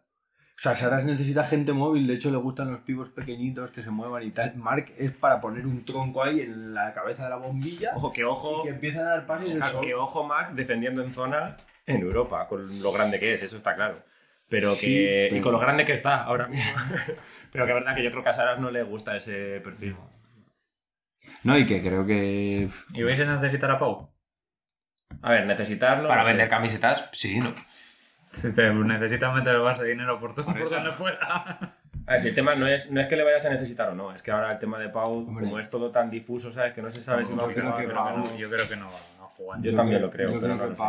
O sea, Saras necesita gente móvil, de hecho le gustan los pibos pequeñitos que se muevan y tal. Mark es para poner un tronco ahí en la cabeza de la bombilla Ojo, que ojo, y que empieza a dar pases el claro, sol. que ojo Mark defendiendo en zona en Europa, con lo grande que es, eso está claro. Pero que. Sí, pero- Y con lo grande que está ahora mismo. *laughs* pero que es verdad que yo creo que a Saras no le gusta ese perfil. No, y que creo que... ¿Y vais a necesitar a Pau? A ver, necesitarlo. Para no sé. vender camisetas, sí, ¿no? Si te necesitas meter el Barça dinero por todo, Por donde fuera. A ver, si el tema no es, no es que le vayas a necesitar o no, es que ahora el tema de Pau, Hombre. como es todo tan difuso, ¿sabes? Que no se sabe si No, va a yo creo jugar que o no. Pau- Yo creo que no va a jugar. Yo también lo creo, yo pero creo no que lo sé.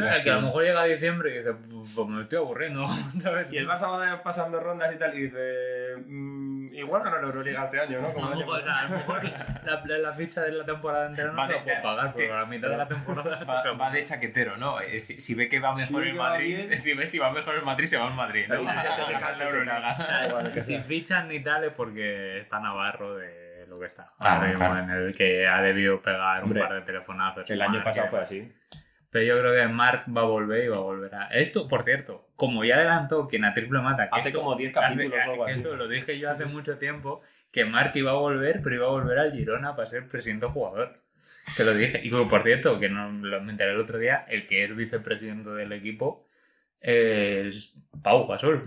Hubiera que a lo mejor llega diciembre y dice, pues me estoy aburriendo, *laughs* ¿sabes? Y el Barça va pasando rondas y tal, y dice. "Mm, igual ganó la Euroliga este año, ¿no? Como A año mejor, *laughs* o sea, a lo mejor la, la, la ficha de la temporada entera no Vale, se la puedo eh, pagar, porque que- a la mitad de la temporada Va, *laughs* se va de chaquetero, ¿no? Eh, Si, si ve que va mejor ve el va Madrid, bien. si ve si va mejor el Madrid, se va al Madrid. ¿no? Y si se hace A la Euroliga. Si fichan ni tal es porque está Navarro de lo que está. Ah, claro. en el que ha debido pegar Hombre, un par de telefonazos. El a año pasado que- fue así. Pero yo creo que Mark va a volver y va a volver a. Esto, por cierto, como ya adelantó quien a triple mata. que Hace esto- como 10 hace- capítulos o algo que así. Esto lo dije yo hace mucho tiempo, que Mark iba a volver, pero iba a volver al Girona para ser presidente jugador. Que lo dije. Y como, por cierto, que no lo me enteré el otro día, el que es vicepresidente del equipo es Pau Gasol.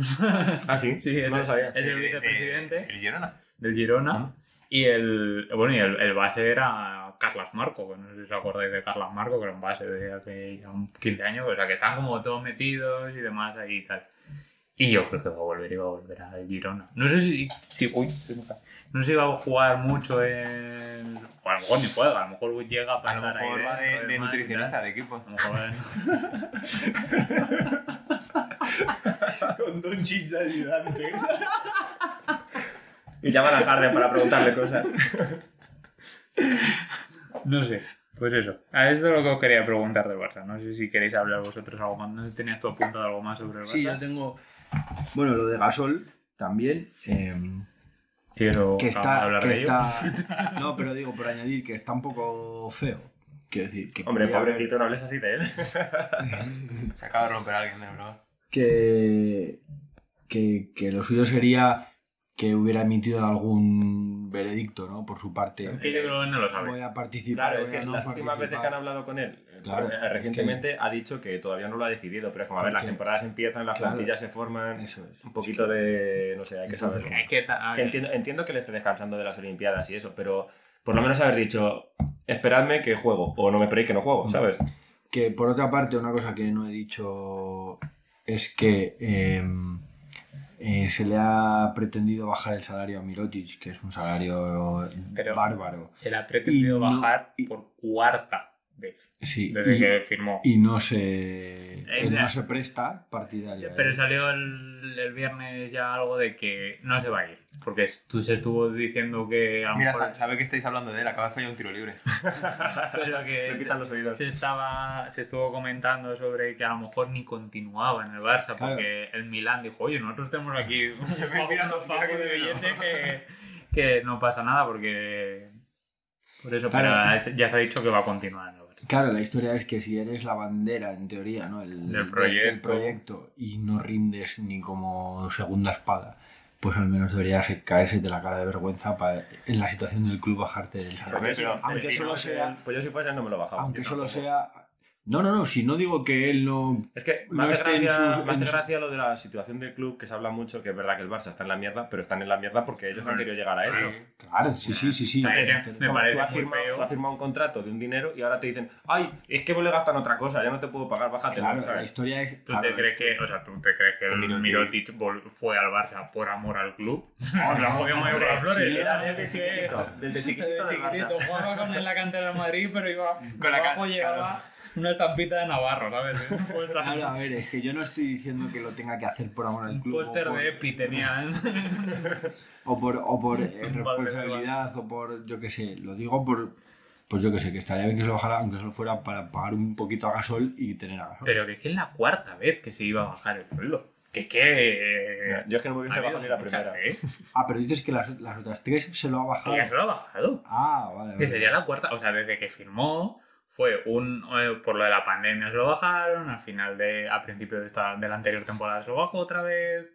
Ah, sí, *laughs* Sí, es, no lo sabía. es el De- de- vicepresidente El Girona. del Girona. Ah. Y el, bueno, y el, el base era Carlas Marco, que no sé si os acordáis de Carlas Marco, que era un base de hace ya un 15 años, o sea que están como todos metidos y demás ahí y tal. Y yo creo que va a volver y va a volver a Girona. No sé si, si uy, no sé si va a jugar mucho en... O a lo mejor ni juega, a lo mejor llega A para lo estar ahí mejor va de, de nutricionista de equipo. A lo mejor va- *laughs* Con Don Chis de ayudante. Y llaman a Harden para preguntarle cosas. *laughs* No sé, pues eso. A esto es lo que os quería preguntar del Barça. No sé si queréis hablar vosotros algo más. No sé si tenías tú apuntado algo más sobre el Barça. Sí, yo tengo... Bueno, lo de Gasol también. eh, Quiero que está, hablar que de ello. está... No, pero digo, por añadir, que está un poco feo. Quiero decir, que Hombre, haber- pobrecito, no hables así de él. *laughs* Se acaba de romper alguien de verdad. que, que, que lo suyo sería que hubiera emitido algún veredicto, ¿no? Por su parte. Que yo creo que no lo sabe. Voy a participar. Claro, es que no las últimas veces que han hablado con él, Claro, eh, recientemente ha dicho que todavía no lo ha decidido, pero es como, a ver, las temporadas empiezan, las Claro. plantillas se forman, Eso es. un poquito de, no sé, hay que. Es ver, entiendo, entiendo que le esté descansando de las Olimpiadas y eso, pero por lo menos haber dicho, esperadme que juego, o no me esperéis que no juego, ¿sabes? Que por otra parte, una cosa que no he dicho es que eh, eh, se le ha pretendido bajar el salario a Mirotic, que es un salario Pero- bárbaro. se le ha pretendido Y no- bajar y- por cuarta vez Sí, desde y, que firmó. y no se Eh, no se presta partidaria. Pero ¿eh? salió el, el viernes ya algo de que no se va a ir. Porque tú se estuvo diciendo que a lo Mira, mejor- sa- sabe que estáis hablando de él, acaba de fallar un tiro libre. *laughs* pero que Me quitan los oídos. se estaba se estuvo comentando sobre que a lo mejor ni continuaba en el Barça Claro. porque el Milán dijo oye nosotros tenemos aquí *laughs* un de divino". billete que, *laughs* que no pasa nada porque por eso Claro. pero ya se ha dicho que va a continuar. Claro, la historia es que si eres la bandera, en teoría, ¿no? El, Del proyecto. proyecto y no rindes ni como segunda espada, pues al menos deberías caerse de la cara de vergüenza para, en la situación del club bajarte del salario. Aunque solo sea, Pues yo si fuese no me lo bajaba. aunque solo sea, no, no, no, si no digo que él no, Es que no me hace, esté en gracia, sus- me hace en su- gracia lo de la situación del club, que se habla mucho, que es verdad que el Barça está en la mierda, pero están en la mierda porque ellos han querido llegar a eso. claro, sí, sí, sí, sí. Me Como parece tú, has firmado, tú has firmado un contrato de un dinero y ahora te dicen, ay, es que vos le gastan otra cosa, ya no te puedo pagar, bájate. Claro, la historia es. ¿Tú claro, te crees que, o sea, tú te crees que el Mirotic- fue al Barça por amor al club? la podíamos ir por las flores. Sí, era ¿no? desde chiquitito, desde chiquitito Desde chiquitito, jugaba con en la cantera del Madrid, pero iba Con la abajo ca- llevaba una estampita de Navarro, ¿sabes? Un Claro, a ver, es que yo no estoy diciendo que lo tenga que hacer por amor al un club. o póster por- de Epi tenían. o por, o por *laughs* eh, responsabilidad o por, yo qué sé, lo digo por, pues yo qué sé, que estaría bien que se lo bajara, aunque solo fuera para pagar un poquito a gasol y tener a gasol. Pero que es que es la cuarta vez que se iba a bajar el sueldo. Que es que. eh, Yo es que no me hubiese ha bajado ni la muchas, primera. ¿eh? Ah, pero dices que las, las otras tres se lo ha Que bajado. ya se lo ha bajado. Ah, vale. Que vale. sería la cuarta, o sea, desde que firmó fue un eh, por lo de la pandemia se lo bajaron, al final de a principio de esta de la anterior temporada se lo bajó otra vez,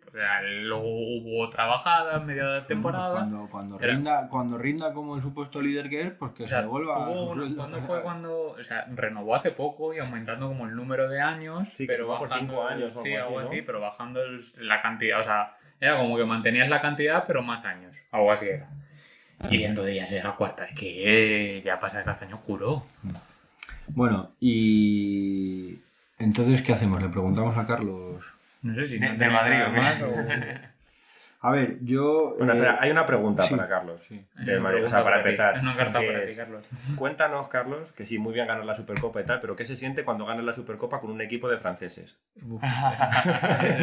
luego hubo otra bajada en medio de la temporada. Pues cuando, cuando, Era- rinda, cuando rinda como el supuesto líder que es, pues que o sea, se devuelva. ¿cuándo fue cuando, o sea, renovó hace poco y aumentando como el número de años, Sí, pero por bajando cinco años o sí, algo así, así, ¿no? pero bajando el- la cantidad, o sea, era como que mantenías la cantidad pero más años, algo así era. Y entonces ya sería la cuarta, es que eh, ya pasa el castaño oscuro. Bueno, y entonces, ¿qué hacemos? ¿Le preguntamos a Carlos? No sé si De- no del tenía Madrid, ¿o qué? A ver, yo... Bueno, eh, espera, hay una pregunta sí. para Carlos. sí. Una Madrid. O sea, para empezar. Es una carta que para es- ti, Carlos. *laughs* Cuéntanos, Carlos, que sí, muy bien ganar la Supercopa y tal, pero ¿qué se siente cuando ganas la Supercopa con un equipo de franceses? *laughs* O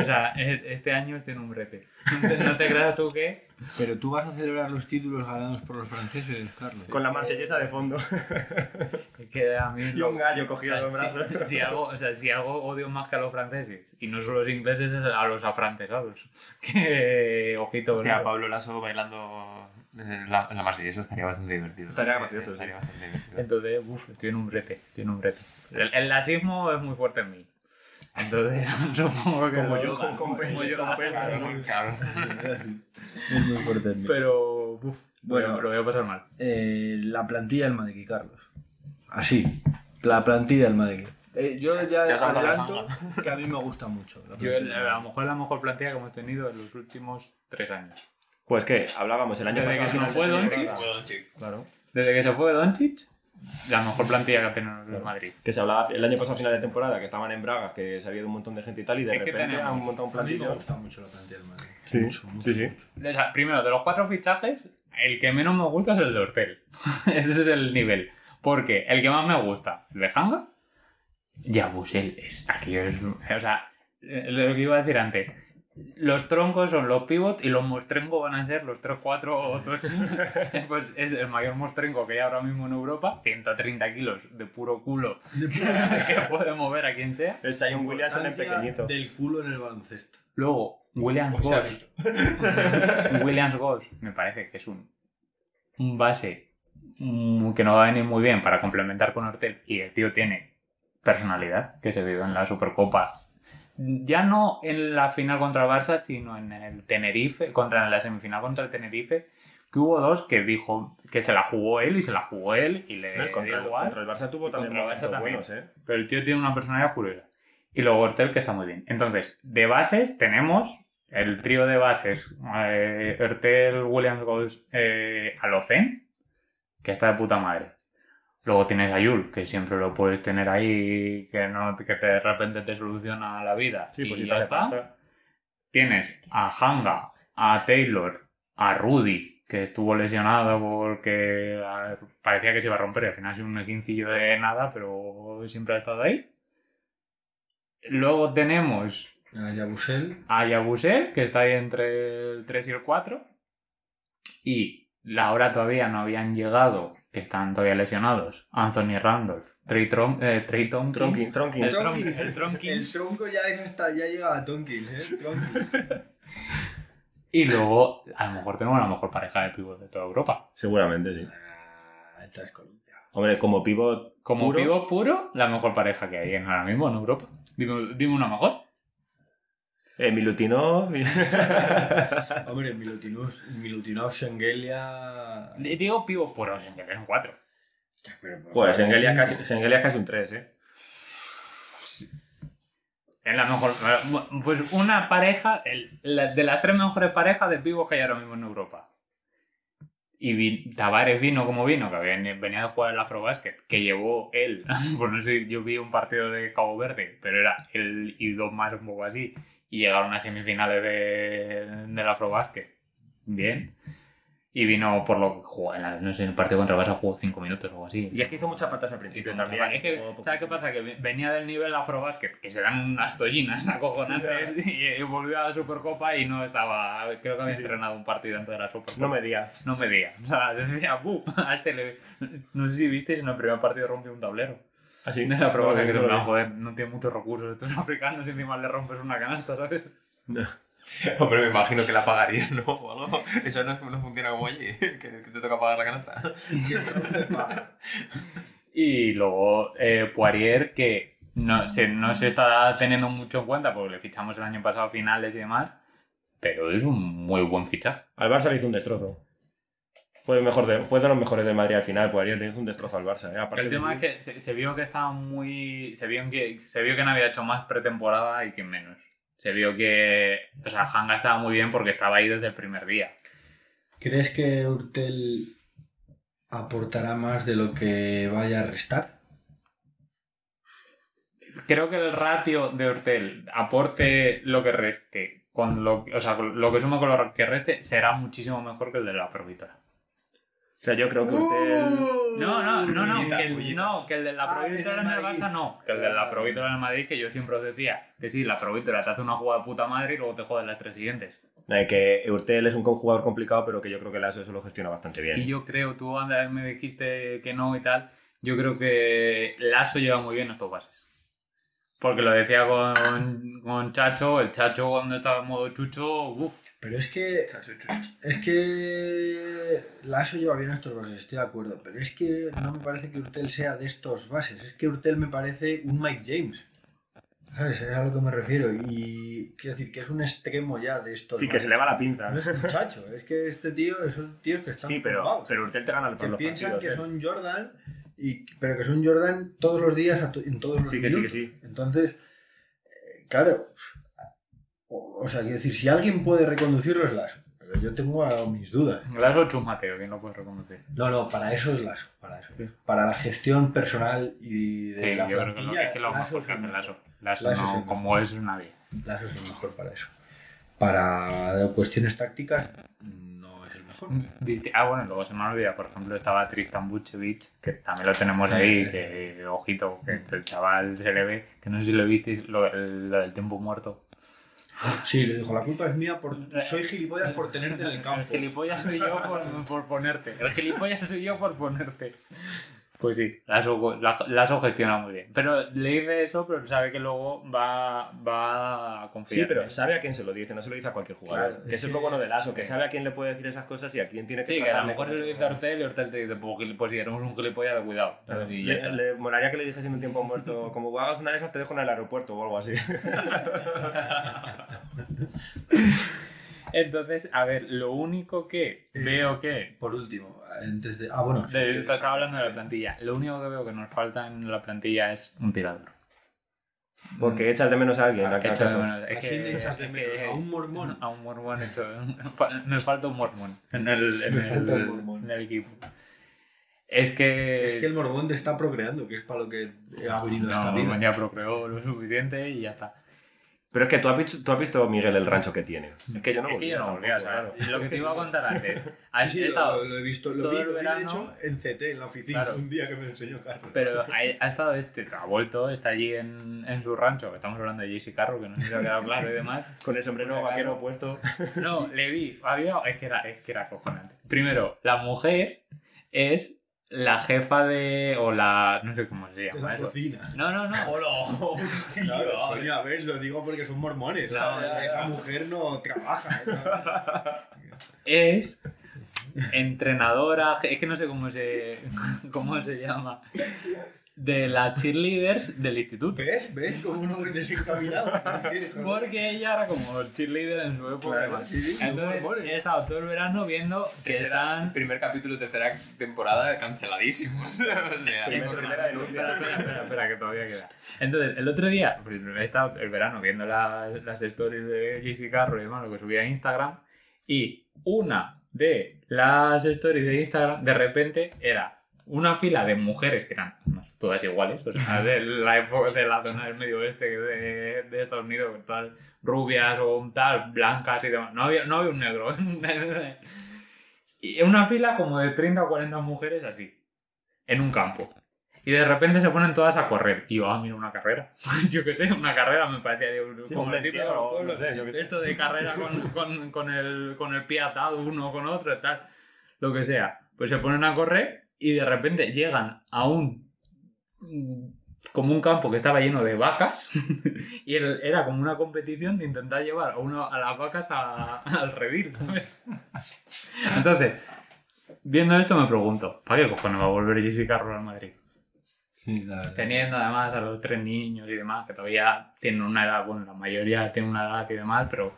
sea, e- este año estoy en un brete. No te- No te creas tú que. Pero tú vas a celebrar los títulos ganados por los franceses, Carlos. Con la marsellesa de fondo es que a mí. y un gallo o cogido sea, de brazos. si, si algo, o sea, si algo odio más que a los franceses y no solo los ingleses, es a los afrancesados. *laughs* Que ojito, Hostia, ¿no? Pablo Lasso bailando en la, la marsellesa estaría bastante divertido. Estaría gracioso, Estaría sí. bastante divertido. Entonces, uff, estoy en un brete. Estoy en un brete. El, el laxismo es muy fuerte en mí. Entonces, *laughs* supongo que. Como yo, con como compensa, yo- compensa, claro, ¿no? Claro. Es muy mí. Pero, uff, Bueno. bueno, lo voy a pasar mal. Eh, la plantilla del Madrid, Carlos. Así, la plantilla del Madrid. Eh, yo ya Ya adelanto que a mí me gusta mucho. Yo, a lo mejor es la mejor plantilla que hemos tenido en los últimos tres años. Pues que hablábamos el año Desde pasado. que se al fue Doncic. Claro. Desde que se fue Doncic, la mejor plantilla que ha tenido el Madrid. Que se hablaba el año pasado a final de temporada que estaban en Bragas, que se había ido un montón de gente y tal, y de Es repente tenemos- han montado un A mí me plantillo. gusta mucho la plantilla del Madrid. Sí, Mucho, mucho, sí, sí. mucho. O sea, primero, de los cuatro fichajes, el que menos me gusta es el de Hortel. *laughs* Ese es el nivel. Porque el que más me gusta, el de Hanga, ya Busel es aquello es. O sea, lo que iba a decir antes. Los troncos son los pivot y los mostrenco van a ser los 3, 4 o 8. *laughs* pues es el mayor mostrenco que hay ahora mismo en Europa. 130 kilos de puro culo *laughs* que puede mover a quien sea. Es Zion Williamson en pequeñito. Del culo en el baloncesto. Luego, Williams ha Goss. *laughs* Williams Goss me parece que es un, un base mm, que no va a venir muy bien para complementar con Hortel. Y el tío tiene personalidad, que se vio en la Supercopa ya no en la final contra el Barça, sino en el Tenerife, contra en la semifinal contra el Tenerife, que hubo dos que dijo que se la jugó él y se la jugó él y le contra, dio el, contra el Barça tuvo Y también contra momentos buenos, ¿eh? Pero el tío tiene una personalidad curiosa. Y luego Hortel, que está muy bien. Entonces, de bases tenemos el trío de bases. Eh, Hortel, Williams, Goes, eh, Alocen, que está de puta madre. Luego tienes a Yul, que siempre lo puedes tener ahí, que no que te- de repente te soluciona la vida. Sí, pues y si ya está. falta. Tienes a Hanga, a Taylor, a Rudy, que estuvo lesionado porque parecía que se iba a romper y al final sido un esguincillo de nada, pero siempre ha estado ahí. Luego tenemos A Yabusel. a Yabusel, que está ahí entre el 3 y el 4. Y la hora todavía no habían llegado, que están todavía lesionados, Anthony Randolph, Trey, Tron eh, Trey Tompkins. Tronkin, Tronkin. El, Tompkins. El Tompkins. El tronco ya, es hasta, ya llega a Tonkins, ¿eh? *laughs* Y luego, a lo mejor tenemos la mejor pareja de pibos de toda Europa. Seguramente, sí. Ah, esta es Colombia. Hombre, como pivot Como puro, pivot puro, la mejor pareja que hay en ahora mismo en Europa. Dime, dime una mejor. Eh, Milutinov *laughs* Hombre, Milutinov, Milutinov Shengelia... Digo pivot puro, o sea, que son cuatro. Pues Sengelia es casi, Sengelia es casi un 3, ¿eh? Es la mejor. Pues una pareja, el- la- de las tres mejores parejas de pibos que hay ahora mismo en Europa. Y vi- Tavares vino como vino, que venía, venía de jugar el Afrobasket, que llevó él. *laughs* Pues no sé, yo vi un partido de Cabo Verde, pero era él y dos más un poco así. Y llegaron a semifinales de, del Afrobasket. Bien. Y vino por lo que jugó, en la- no sé, en el partido contra Barça jugó cinco minutos o algo así. Y es que hizo muchas faltas al principio también. Es que, ¿Sabes qué pasa? Que venía del nivel Afrobasket, que se dan unas tollinas acojonantes, *laughs* y, y volvió a la Supercopa y no estaba. Creo que había Sí, entrenado un partido antes de la Supercopa. No me diga. No medía. O sea, *laughs* decía, *laughs* le- No sé si visteis, en el primer partido rompió un tablero. Así. En la Afrobasket, que no, no, no. joder, no tiene muchos recursos estos africanos y encima le rompes una canasta, ¿sabes? *laughs* Hombre, me imagino que la pagaría, ¿no? O algo. Eso no, no funciona como allí, que, que te toca pagar la canasta. *laughs* Y luego eh, Poirier, que no se, no se está teniendo mucho en cuenta porque le fichamos el año pasado finales y demás, pero es un muy buen fichaje. Al Barça le hizo un destrozo. Fue, el mejor de, fue de los mejores del Madrid al final, pues le hizo un destrozo al Barça. ¿eh? El de- tema es que se, se vio que estaba muy. Se vio, que, se vio que no había hecho más pretemporada y que menos. Se vio que. O sea, Hanga estaba muy bien porque estaba ahí desde el primer día. ¿Crees que Urtel aportará más de lo que vaya a restar? Creo que el ratio de Hortel aporte lo que reste con lo, o sea, con lo que suma con lo que reste será muchísimo mejor que el de la provitora. O sea, yo creo que usted. No, no, no, no, Bullita, que el, bullita. no, que el de la Ah, provítora en en el el. Barça no. Que el de la provítora en el Madrid, que yo siempre os decía que sí, la provítora te hace una jugada de puta madre y luego te joden las tres siguientes. Eh, que Urtel es un jugador complicado, pero que yo creo que Lasso eso lo gestiona bastante bien. Y yo creo, tú antes me dijiste que no y tal, yo creo que Lasso lleva muy bien estos bases. Porque lo decía con, con Chacho, el Chacho cuando estaba en modo chucho, uff. Pero es que. Es que. Lasso lleva bien estos bases, estoy de acuerdo. Pero es que no me parece que Urtel sea de estos bases. Es que Urtel me parece un Mike James. ¿Sabes? Es a lo que me refiero. Y quiero decir que es un extremo ya de estos Sí, que se le va la pinza. No es un chacho, es que este tío es un tío que están Sí, pero, pero Urtel te gana por que los piensan partidos. que ¿eh? son Jordan, y, pero que son Jordan todos los días en todos los Sí, que sí, que minutos. sí. Entonces, eh, claro, o, o sea, quiero decir, si alguien puede reconducirlo es Lasso, pero yo tengo mis dudas. Lasso Chus Mateo, que no puedes reconocer. No, no, para eso es Lasso, para eso. Sí. Para la gestión personal y de Sí, la yo creo que, lo, plantilla, es que lo Lasso mejor es que hace. Lasso. Lasso Lasso es no, mejor. como es nadie. Lasso es el mejor para eso. Para cuestiones tácticas, Viste- Ah, bueno, luego se me olvida, por ejemplo, estaba Tristan Buchevich, que también lo tenemos ahí, que ojito, que el chaval se le ve, que no sé si lo visteis, lo, el- lo del tiempo muerto. Sí, le dijo, la culpa es mía por... Soy gilipollas por tenerte en el campo. El gilipollas soy yo por, por ponerte. El gilipollas soy yo por ponerte. Pues sí, la, la, la sugestiona muy bien. Pero le dice eso, pero sabe que luego va, va a confiar. Sí, pero sabe a quién se lo dice, no se lo dice a cualquier jugador. Claro, que es eso es lo bueno del ASO, que sabe a quién le puede decir esas cosas y a quién tiene que Sí, que a lo mejor se lo dice a Hortel y Hortel te dice, pues, pues si éramos un gilipollas de cuidado. Le, le molaría que le dijese en un tiempo muerto, como hagas una de esas te dejo en el aeropuerto o algo así. *laughs* *laughs* Entonces, a ver, lo único que veo que... Por último, antes de. Ah, bueno. de- estaba hablando de la plantilla. Lo único que veo que nos falta en la plantilla es un tirador. Porque echas de menos a alguien. ¿a- Echo de menos- es ¿A que- echas de es menos? que- ¿A un mormón? *laughs* A un mormón Nos falta un mormón en el, en Me el- falta un mormón. en el equipo. Es que. Es que el mormón te está procreando, que es para lo que ha venido a esta no, vida. Mormón ya procreó lo suficiente y ya está. Pero es que tú has, visto, tú has visto, Miguel, el rancho que tiene. Es que yo no es que yo no claro. Lo que te iba a contar antes. *laughs* Has sí, estado- lo, lo he visto, lo todo vi, lo vi, de hecho en CT, en la oficina, Claro. un día que me enseñó Carlos. Pero ha, ha estado este, ha vuelto, está allí en, en su rancho, que estamos hablando de JC Carro, que no sé si ha quedado claro y demás. *laughs* Con el sombrero vaquero puesto. No, le vi, había, es que era, es que era acojonante. Primero, la mujer es la jefa de, o la, no sé cómo se de llama la eso. cocina. No, no, no. Claro, coño, a ver, lo digo porque son mormones. No, Esa no. mujer no trabaja. ¿sabes? *laughs* Es entrenadora, es que no sé cómo se, *laughs* cómo se llama, de las cheerleaders del instituto. ¿Ves? ¿Ves? Como uno desencaminado. Porque ella era como cheerleader en su época. Claro, sí, sí, Entonces he estado todo el verano viendo que están... Primer capítulo, tercera temporada, canceladísimos. *laughs* o sea, Primera- primera denuncia. Espera, espera, espera, espera, que todavía queda. Entonces, el otro día, pues, he estado el verano viendo las, las stories de JC Carro y demás, lo que subía a Instagram, y una de las stories de Instagram, de repente, era una fila de mujeres que eran todas iguales, o de la, época- de la zona del medio oeste de, de Estados Unidos, todas rubias o tal, blancas y demás. No había, no había un negro. *laughs* y una fila como de 30 o 40 mujeres así, en un campo. Y de repente se ponen todas a correr. Y yo, ah, mira, una carrera. *laughs* yo qué sé, una carrera me parecía de, Sí, como un el típico encierro, pueblo. no sé, yo qué sé. Esto de carrera con, *laughs* con, con, el, con el pie atado uno con otro tal. Lo que sea. Pues se ponen a correr y de repente llegan a un. como un campo que estaba lleno de vacas. *laughs* y era como una competición de intentar llevar a, uno, a las vacas a- al redil, ¿sabes? Entonces, viendo esto me pregunto, ¿para qué cojones va a volver Jesse Carroll al Madrid? Sí, la. Teniendo además a los tres niños y demás, que todavía tienen una edad, bueno, la mayoría tiene una edad y demás, pero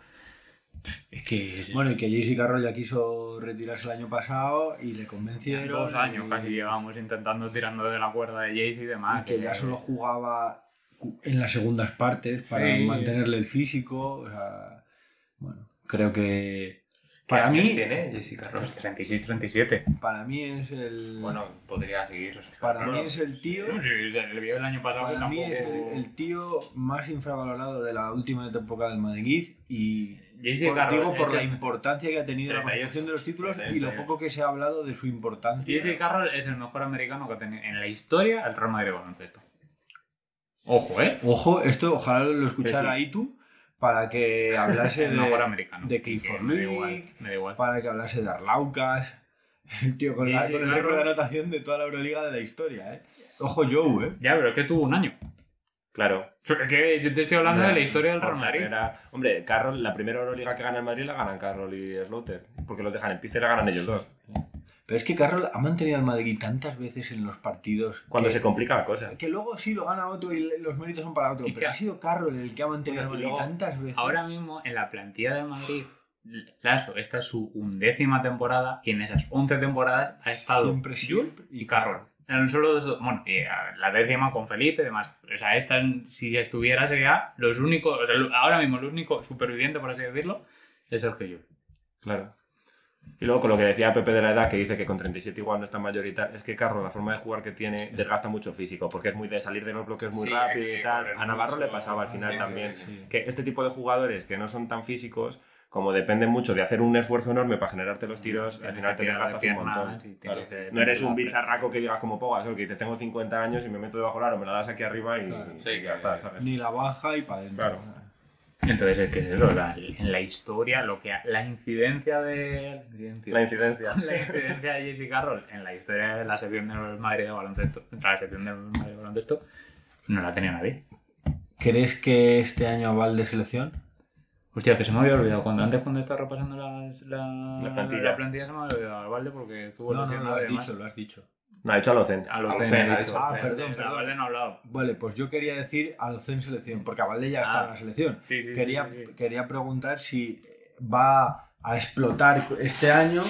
es que Bueno, y que JC Carroll ya quiso retirarse el año pasado y le convencieron. dos años y- casi llevamos intentando tirando de la cuerda de Jayce y demás. y que ya solo jugaba en las segundas partes para Sí. mantenerle el físico. O sea, bueno, creo que ¿Qué para años mí, tiene Jessica Ross? Pues 36-37. para mí es el Bueno, podría seguir. para mí es el tío Sí, el vio el año pasado para mí tampoco... es el, el tío más infravalorado de la última época del Madrid y por, Carroll digo por la el- importancia que ha tenido en la 38, consecución de los títulos y 38 lo poco que se ha hablado de su importancia. Jayce Carroll es el mejor americano que ha tenido en la historia el Real Madrid de baloncesto. Ojo, ¿eh? Ojo, esto ojalá lo escuchara Sí, sí. Itu para que *laughs* hablase El de, mejor americano. de Clifford me da League, igual, me da igual. para que hablase de Arlaucas. *laughs* El tío con, Sí, la- sí, con el récord de anotación de toda la Euroliga de la historia, ¿eh? Ojo Joe, ¿eh? Ya, pero es que tuvo un año. Claro. Que yo te estoy hablando de la historia del Real Madrid. Hombre, Carroll, la primera Euroliga que gana el Madrid la ganan Carroll y Slaughter. Porque los dejan en pista y la ganan ellos dos. Pero es que Carroll ha mantenido al Madrid tantas veces en los partidos Cuando que, se complica la cosa. que luego sí lo gana otro y los méritos son para otro. Y pero que- ha sido Carroll el que ha mantenido al Madrid luego, tantas veces. Ahora mismo en la plantilla de Madrid, Lasso, esta es su undécima temporada y en esas 11 temporadas ha estado Siempre, siempre. y Carroll. En solo dos- bueno, y a la décima con Felipe y demás. O sea, esta, si estuviera, sería los únicos, o sea, ahora mismo el único superviviente, por así decirlo, es Sergio Llull. Claro. Y luego con lo que decía Pepe de la edad, que dice que con 37 igual no está mayoritario, es que Carroll, la forma de jugar que tiene, desgasta mucho físico, porque es muy de salir de los bloques muy Sí, rápido y tal. A Navarro mucho. le pasaba al final Sí, también. sí, sí. Que este tipo de jugadores que no son tan físicos, como dependen mucho de hacer un esfuerzo enorme para generarte los tiros, al final te desgastas un montón. Claro. No eres un bicharraco que digas como Pogas, que dices tengo 50 años y me meto debajo del aro, me la das aquí arriba y, Claro. y Sí, ya está, ¿sabes? Ni la baja y para adentro. Claro. Entonces es que es eso, la- en la historia, lo que la incidencia de La incidencia. *laughs* la incidencia de Jesse Carroll en la historia de la sección del Madrid de baloncesto, la sección del Madrid de baloncesto, no la tenía nadie. ¿Crees que este año va de selección? Hostia, que se me había olvidado. Cuando, antes cuando estaba repasando las- la, La plantilla. la plantilla se me había olvidado al Valde porque estuvo lesionado y demás. lo has dicho. No, ha dicho a Locen. A los A los CN, CN, ha dicho. Ah, perdón, A perdón. Valde no ha hablado. Vale, pues yo quería decir al en selección, porque a Valde ya está Ah. en la selección. Sí, sí, quería, sí, sí. quería preguntar si va a explotar este año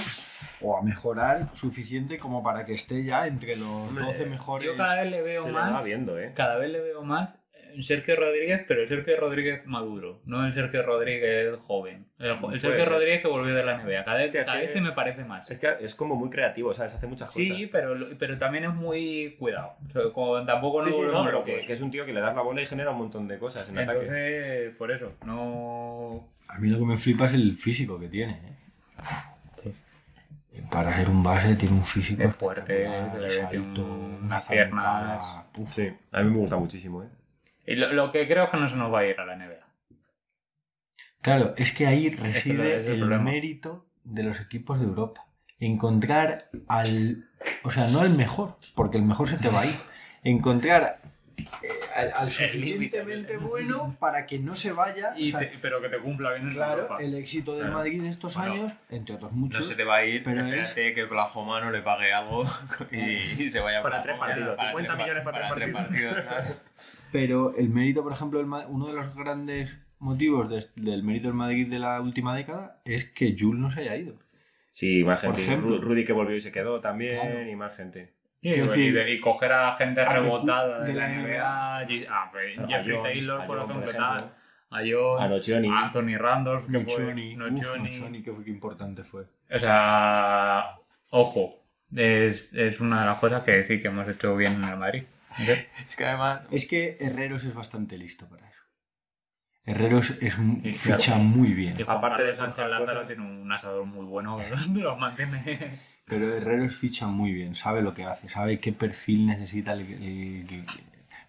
o a mejorar suficiente como para que esté ya entre los Hombre, 12 mejores. Yo cada vez le veo Se le más. va viendo, ¿eh? Cada vez le veo más Sergio Rodríguez, pero el Sergio Rodríguez maduro, no el Sergio Rodríguez joven. El, el Sergio ser. Rodríguez que volvió de la NBA. Cada vez, cada vez se me parece más. Es que es como muy creativo, ¿sabes? Hace muchas Sí, cosas. pero, lo- pero también es muy cuidado. O sea, como tampoco Sí, sí, no, pero que, que es un tío que le das la bola y genera un montón de cosas en ataque. Entonces, por eso, no. A mí lo que me flipa es el físico que tiene. ¿eh? Sí. Para ser un base tiene un físico Es fuerte, se le ve, tiene salto, unas una piernas. Sí, a mí me gusta muchísimo, ¿eh? Y lo, lo que creo es que no se nos va a ir a la NBA. Claro, es que ahí reside es el el, problema. mérito de los equipos de Europa. Encontrar al. O sea, no al mejor, porque el mejor se te va a ir. Encontrar eh, al, al *laughs* suficientemente bueno para que no se vaya. Y o sea, te- pero que te cumpla bien en claro, Europa. el éxito del Claro. Madrid de estos Bueno, años, entre otros No muchos. se te va a ir, pero espérate que Oklahoma no le pague algo *laughs* y, y se vaya Para tres partidos, 50 tres millones para tres partidos, ¿sabes? *laughs* Pero el mérito, por ejemplo, el uno de los grandes motivos de- del mérito del Madrid de la última década es que Jules no se haya ido. Sí, más Por gente. ejemplo. Rudy que volvió y se quedó también, Claro. y más gente. Sí, Quiero y, decir, de- y coger a gente rebotada de, de la NBA. A Jeffrey John, Taylor, a por ejemplo, por tal. ejemplo. A John, A Nocioni. Anthony Randolph, que fue. Nocioni, uf, Nocioni. Que fue que importante fue. O sea, ojo, es, es una de las cosas que sí que hemos hecho bien en el Madrid. *laughs* Es que además, Es que Herreros es bastante listo para eso. Herreros es Sí, ficha claro. muy bien. Y Aparte de Sánchez Lázaro tiene un asador muy bueno, *laughs* los mantiene. Pero Herreros ficha muy bien, sabe lo que hace, sabe qué perfil necesita el... el- el-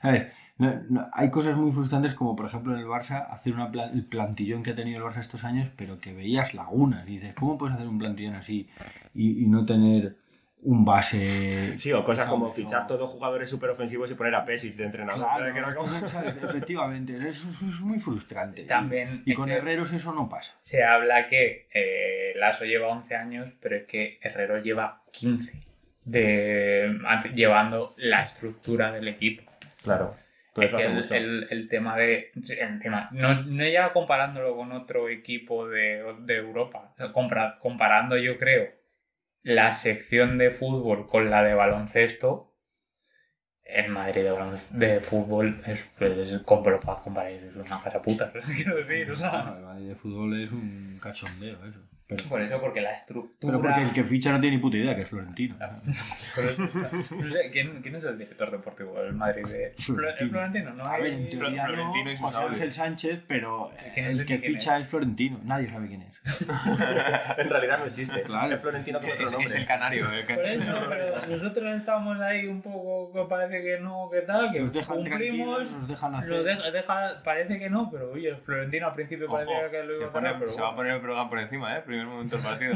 ¿Sabes? No- no- hay cosas muy frustrantes como por ejemplo en el Barça hacer una pla- el plantillón que ha tenido el Barça estos años, pero que veías lagunas. Y dices, ¿cómo puedes hacer un plantillón así y, y no tener un base... Sí, o cosas como fichar todos jugadores súper ofensivos y poner a Pesic de entrenador. Claro, *laughs* efectivamente, eso es, muy frustrante. También Y con que- Herreros eso no pasa. Se habla que eh, Lasso lleva 11 años, pero es que Herrero lleva 15 de, ante- llevando la estructura del equipo. Claro. Es eso que hace el, mucho. el- el tema de. el tema- no, no ya comparándolo con otro equipo de, de Europa, compra- comparando, yo creo, la sección de fútbol con la de baloncesto. En Madrid de, de fútbol es, es, compro para comparar una casa puta, *laughs* quiero decir, o sea. El Madrid de fútbol es un cachondeo eso. Pero, Por eso, porque la estructura. pero porque el que ficha no tiene ni puta idea, que es Florentino. no sé, ¿quién, quién es el director deportivo del Madrid de. Florentino. ¿El Florentino? ¿no? A ver, en Hay- teoría no, Florentino y sus José. Ángel Sánchez, pero ¿Quién es el que ficha es Florentino. Nadie sabe quién es. *laughs* en realidad no existe. Claro. Es Florentino con otro es, nombre. es el canario. El Por canario. eso, pero nosotros estamos ahí un poco que parece que no, que tal, que Nos dejan cumplimos. nos dejan hacer. Lo deja, deja- parece que no, pero oye, el Florentino al principio Ojo, parecía que lo se, iba a pone- ganar, pero, se va a poner el programa por encima, ¿eh? Primer momento del partido.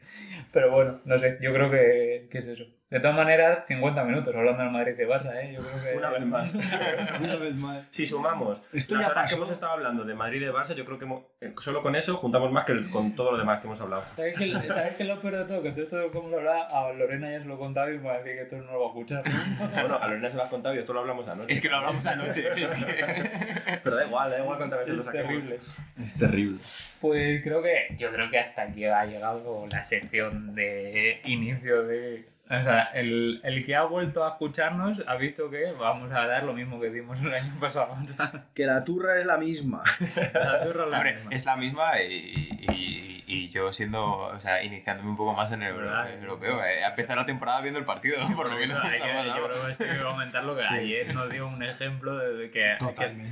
*laughs* pero bueno, no sé, yo creo que, que es eso. De todas maneras, 50 minutos hablando del Madrid y Barça, ¿eh? Yo creo que... Una vez más. *laughs* Una vez más. Si sumamos Esto las horas que hemos estado hablando de Madrid y de Barça, yo creo que hemos- eh, solo con eso juntamos más que el- con todo lo demás que hemos hablado. ¿Sabes qué, ¿Sabes qué es lo peor de todo? Que todo esto que hemos hablado, a Lorena ya se lo he contado y me va a decir que esto no lo va a escuchar. *laughs* Bueno, a Lorena se lo has contado y esto lo hablamos anoche. es que lo hablamos anoche. *laughs* Es que... Pero da igual, da igual cuántas veces lo es saquemos. terrible. Es terrible. Pues creo que yo creo que hasta aquí ha llegado la sección de inicio de... O sea, el, el que ha vuelto a escucharnos ha visto que vamos a dar lo mismo que dimos el año pasado. *laughs* Que la turra es la misma. *laughs* la turra es la Hombre, misma. es la misma y, y, y yo siendo, o sea, iniciándome un poco más en el ¿Verdad? europeo. Eh, empezar la temporada viendo el partido, *laughs* por lo menos. Hay que- yo creo que que comentarlo que ayer nos dio un ejemplo de que,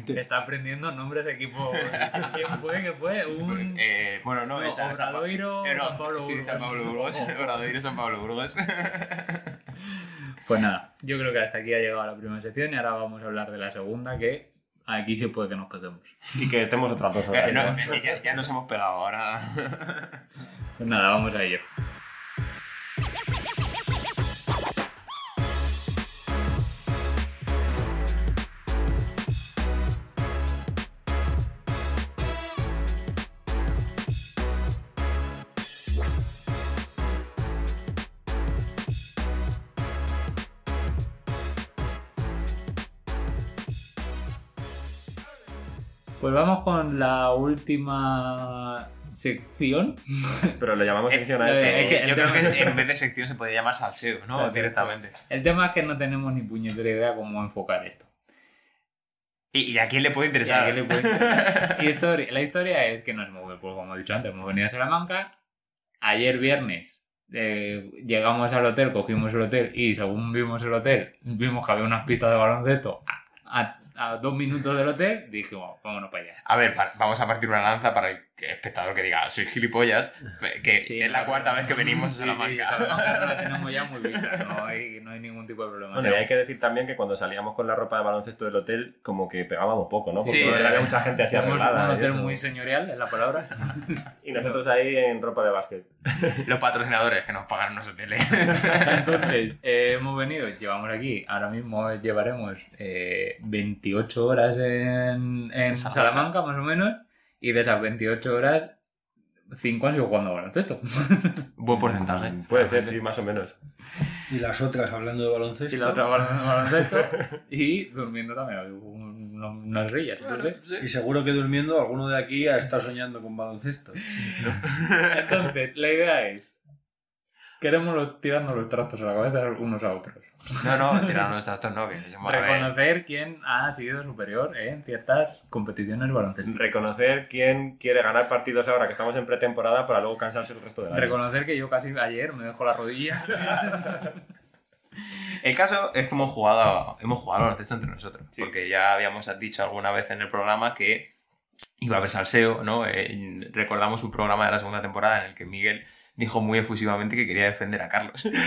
que, está aprendiendo nombres de equipos. ¿Quién fue? ¿Qué fue? Un... Eh, bueno, no, No, es San Pa- Obradoiro, eh, no, San Pablo sí, Burgos. San Pablo Burgos. Obradoiro, San Pablo Burgos. *laughs* Pues nada, yo creo que hasta aquí ha llegado la primera sección y ahora vamos a hablar de la segunda que aquí se puede que nos peguemos. Y que estemos otras dos horas. *laughs* ya, ya nos hemos pegado, ahora. Pues nada, vamos a ello. Pues vamos con la última sección. *laughs* Pero le llamamos sección a Eh, esto. es que el Yo creo que en vez de sección se podría llamar salseo, ¿no? Salseo, Directamente. El tema es que no tenemos ni puñetera idea cómo enfocar esto. ¿Y, y a quién le puede Y interesar? a qué le puede interesar. *laughs* Y historia- la historia es que nos movemos, pues como he dicho antes, hemos venido a Salamanca. Ayer viernes eh, llegamos al hotel, cogimos el hotel y según vimos el hotel, vimos que había unas pistas de baloncesto a, a- a dos minutos del hotel. Dijimos, vámonos para allá. A ver, pa- vamos a partir una lanza para el espectador que diga, soy gilipollas, que Sí, es la no, cuarta no. vez que venimos a Sí, sí, Salamanca. Salamanca la tenemos ya muy vista, no hay, no hay ningún tipo de problema. Bueno, y hay que decir también que cuando salíamos con la ropa de baloncesto del hotel, como que pegábamos poco, ¿no? Porque Sí, había eh, mucha gente así un arreglada. y hotel muy señorial, es la palabra. Y nosotros ahí en ropa de básquet. *laughs* Los patrocinadores que nos pagan los hoteles. *laughs* Entonces, eh, hemos venido, llevamos aquí, ahora mismo llevaremos eh, 28 horas en, en. Salamanca, más o menos, y de esas 28 horas, 5 han sido jugando a baloncesto. *laughs* Buen porcentaje. Puede ser, sí, más o menos. Y las otras hablando de baloncesto. y la otra balon- baloncesto, y durmiendo también, unos- unas rillas. Y seguro que durmiendo alguno de aquí ha estado soñando con baloncesto. entonces, la idea es, queremos tirarnos los trastos a la cabeza unos a otros. No, no, tirarnos los trastos no, que ver. Reconocer quién ha sido superior en ciertas competiciones baloncesto. Reconocer quién quiere ganar partidos ahora que estamos en pretemporada para luego cansarse el resto del año. Reconocer que yo casi ayer me dejo la rodilla. *laughs* El caso es que hemos jugado, hemos jugado al baloncesto entre nosotros. Sí. Porque ya habíamos dicho alguna vez en el programa que iba a haber salseo, ¿no? Eh, recordamos un programa de la segunda temporada en el que Miguel dijo muy efusivamente que quería defender a Carlos. *laughs*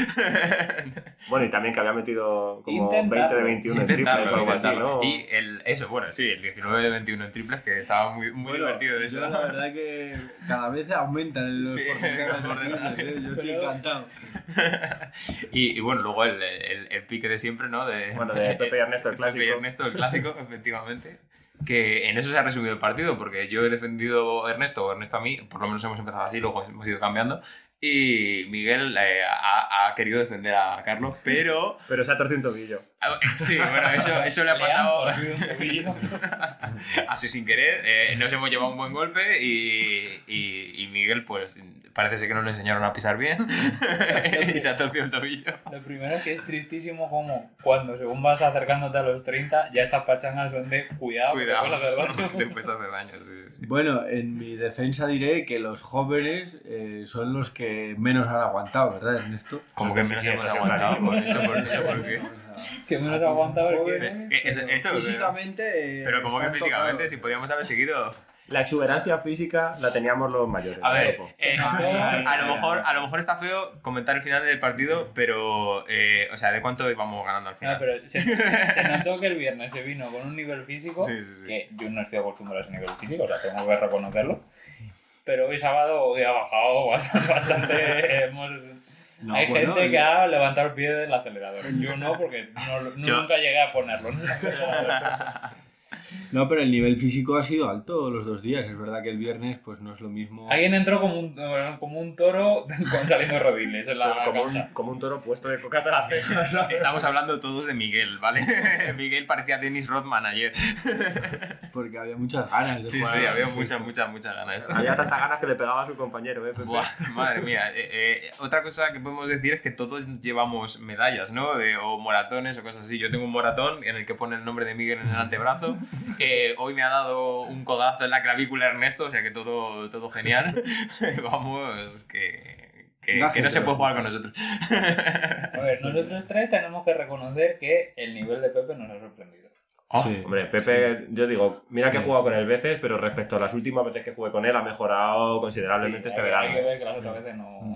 Bueno, y también que había metido como Intentarlo. 20 de 21 en triples o algo así. ¿no? Y el, eso, bueno, sí, el 19 de 21 en triples, que estaba muy, muy Bueno, divertido eso. la verdad que cada vez aumentan los Sí, porcentajes *laughs* triples, ¿eh? Yo estoy Pero- encantado. *laughs* Y, y bueno, luego el, el- el pique de siempre, ¿no? De, Bueno, de Pepe y Ernesto, el Pepe y clásico. Ernesto, el clásico, efectivamente. Que en eso se ha resumido el partido, porque yo he defendido a Ernesto, o Ernesto a mí, por lo menos hemos empezado así, luego hemos ido cambiando. Y Miguel eh, ha, ha querido defender a Carlos, *laughs* pero. Pero se ha torcido un tobillo. Sí, bueno, eso, eso le ha han pasado *laughs* así sin querer. eh, nos hemos llevado un buen golpe y, y, y Miguel, pues parece ser que no le enseñaron a pisar bien *laughs* y se ha torcido el tobillo. Lo primero es que es tristísimo como cuando según vas acercándote a los 30 ya estas pachangas son de cuidado. Cuidado, puedes hacer daño. después hace daño. Sí, sí, sí. Bueno, en mi defensa diré que los jóvenes eh, son los que menos han aguantado, ¿verdad, Ernesto? Como que menos es aguantado. Por eso, por eso, ¿por qué? *laughs* que menos aguanta porque... Jóvenes, Eh, eso- pero eso, físicamente. eh, Pero como que físicamente, tocados. si podíamos haber seguido. La exuberancia física la teníamos los mayores. A ver, eh, a, lo mejor, a lo mejor está feo comentar el final del partido, pero. eh, o sea, ¿de cuánto íbamos ganando al No, final? pero se, se notó que el viernes se vino con un nivel físico Sí, sí, sí. que yo no estoy acostumbrado a ese nivel físico, o sea, tengo que reconocerlo. Pero hoy sábado hoy ha bajado bastante. bastante, *laughs* hemos- No, Hay bueno, gente el- que ha levantado el pie del acelerador. Yo no, porque no, no- Yo- nunca llegué a ponerlo. *laughs* No, pero el nivel físico ha sido alto los dos días. Es verdad que el viernes pues no es lo mismo. Alguien entró como un, como un toro *laughs* con saliendo rodiles en la como, un, como un toro puesto de coca hasta la ceja. *laughs* Estamos hablando todos de Miguel, ¿vale? *laughs* Miguel parecía Dennis Rodman ayer. Porque había muchas ganas de Sí, jugar sí, había muchas, muchas, muchas ganas. Había tantas ganas que le pegaba a su compañero, ¿eh? Pepe? Buah, madre mía. Eh, eh, otra cosa que podemos decir es que todos llevamos medallas, ¿no? De- o moratones o cosas así. Yo tengo un moratón en el que pone el nombre de Miguel en el antebrazo. *laughs* Eh, hoy me ha dado un codazo en la clavícula Ernesto, o sea que todo, todo genial. *laughs* Vamos, que, que, Gracias, que no se puede jugar con nosotros. A ver, nosotros tres tenemos que reconocer que el nivel de Pepe nos ha sorprendido. Oh, Sí. Hombre, Pepe, yo digo, mira que he jugado con él veces, pero respecto a las últimas veces que jugué con él, ha mejorado considerablemente este hay, verano. hay que ver que las otras veces no. *laughs*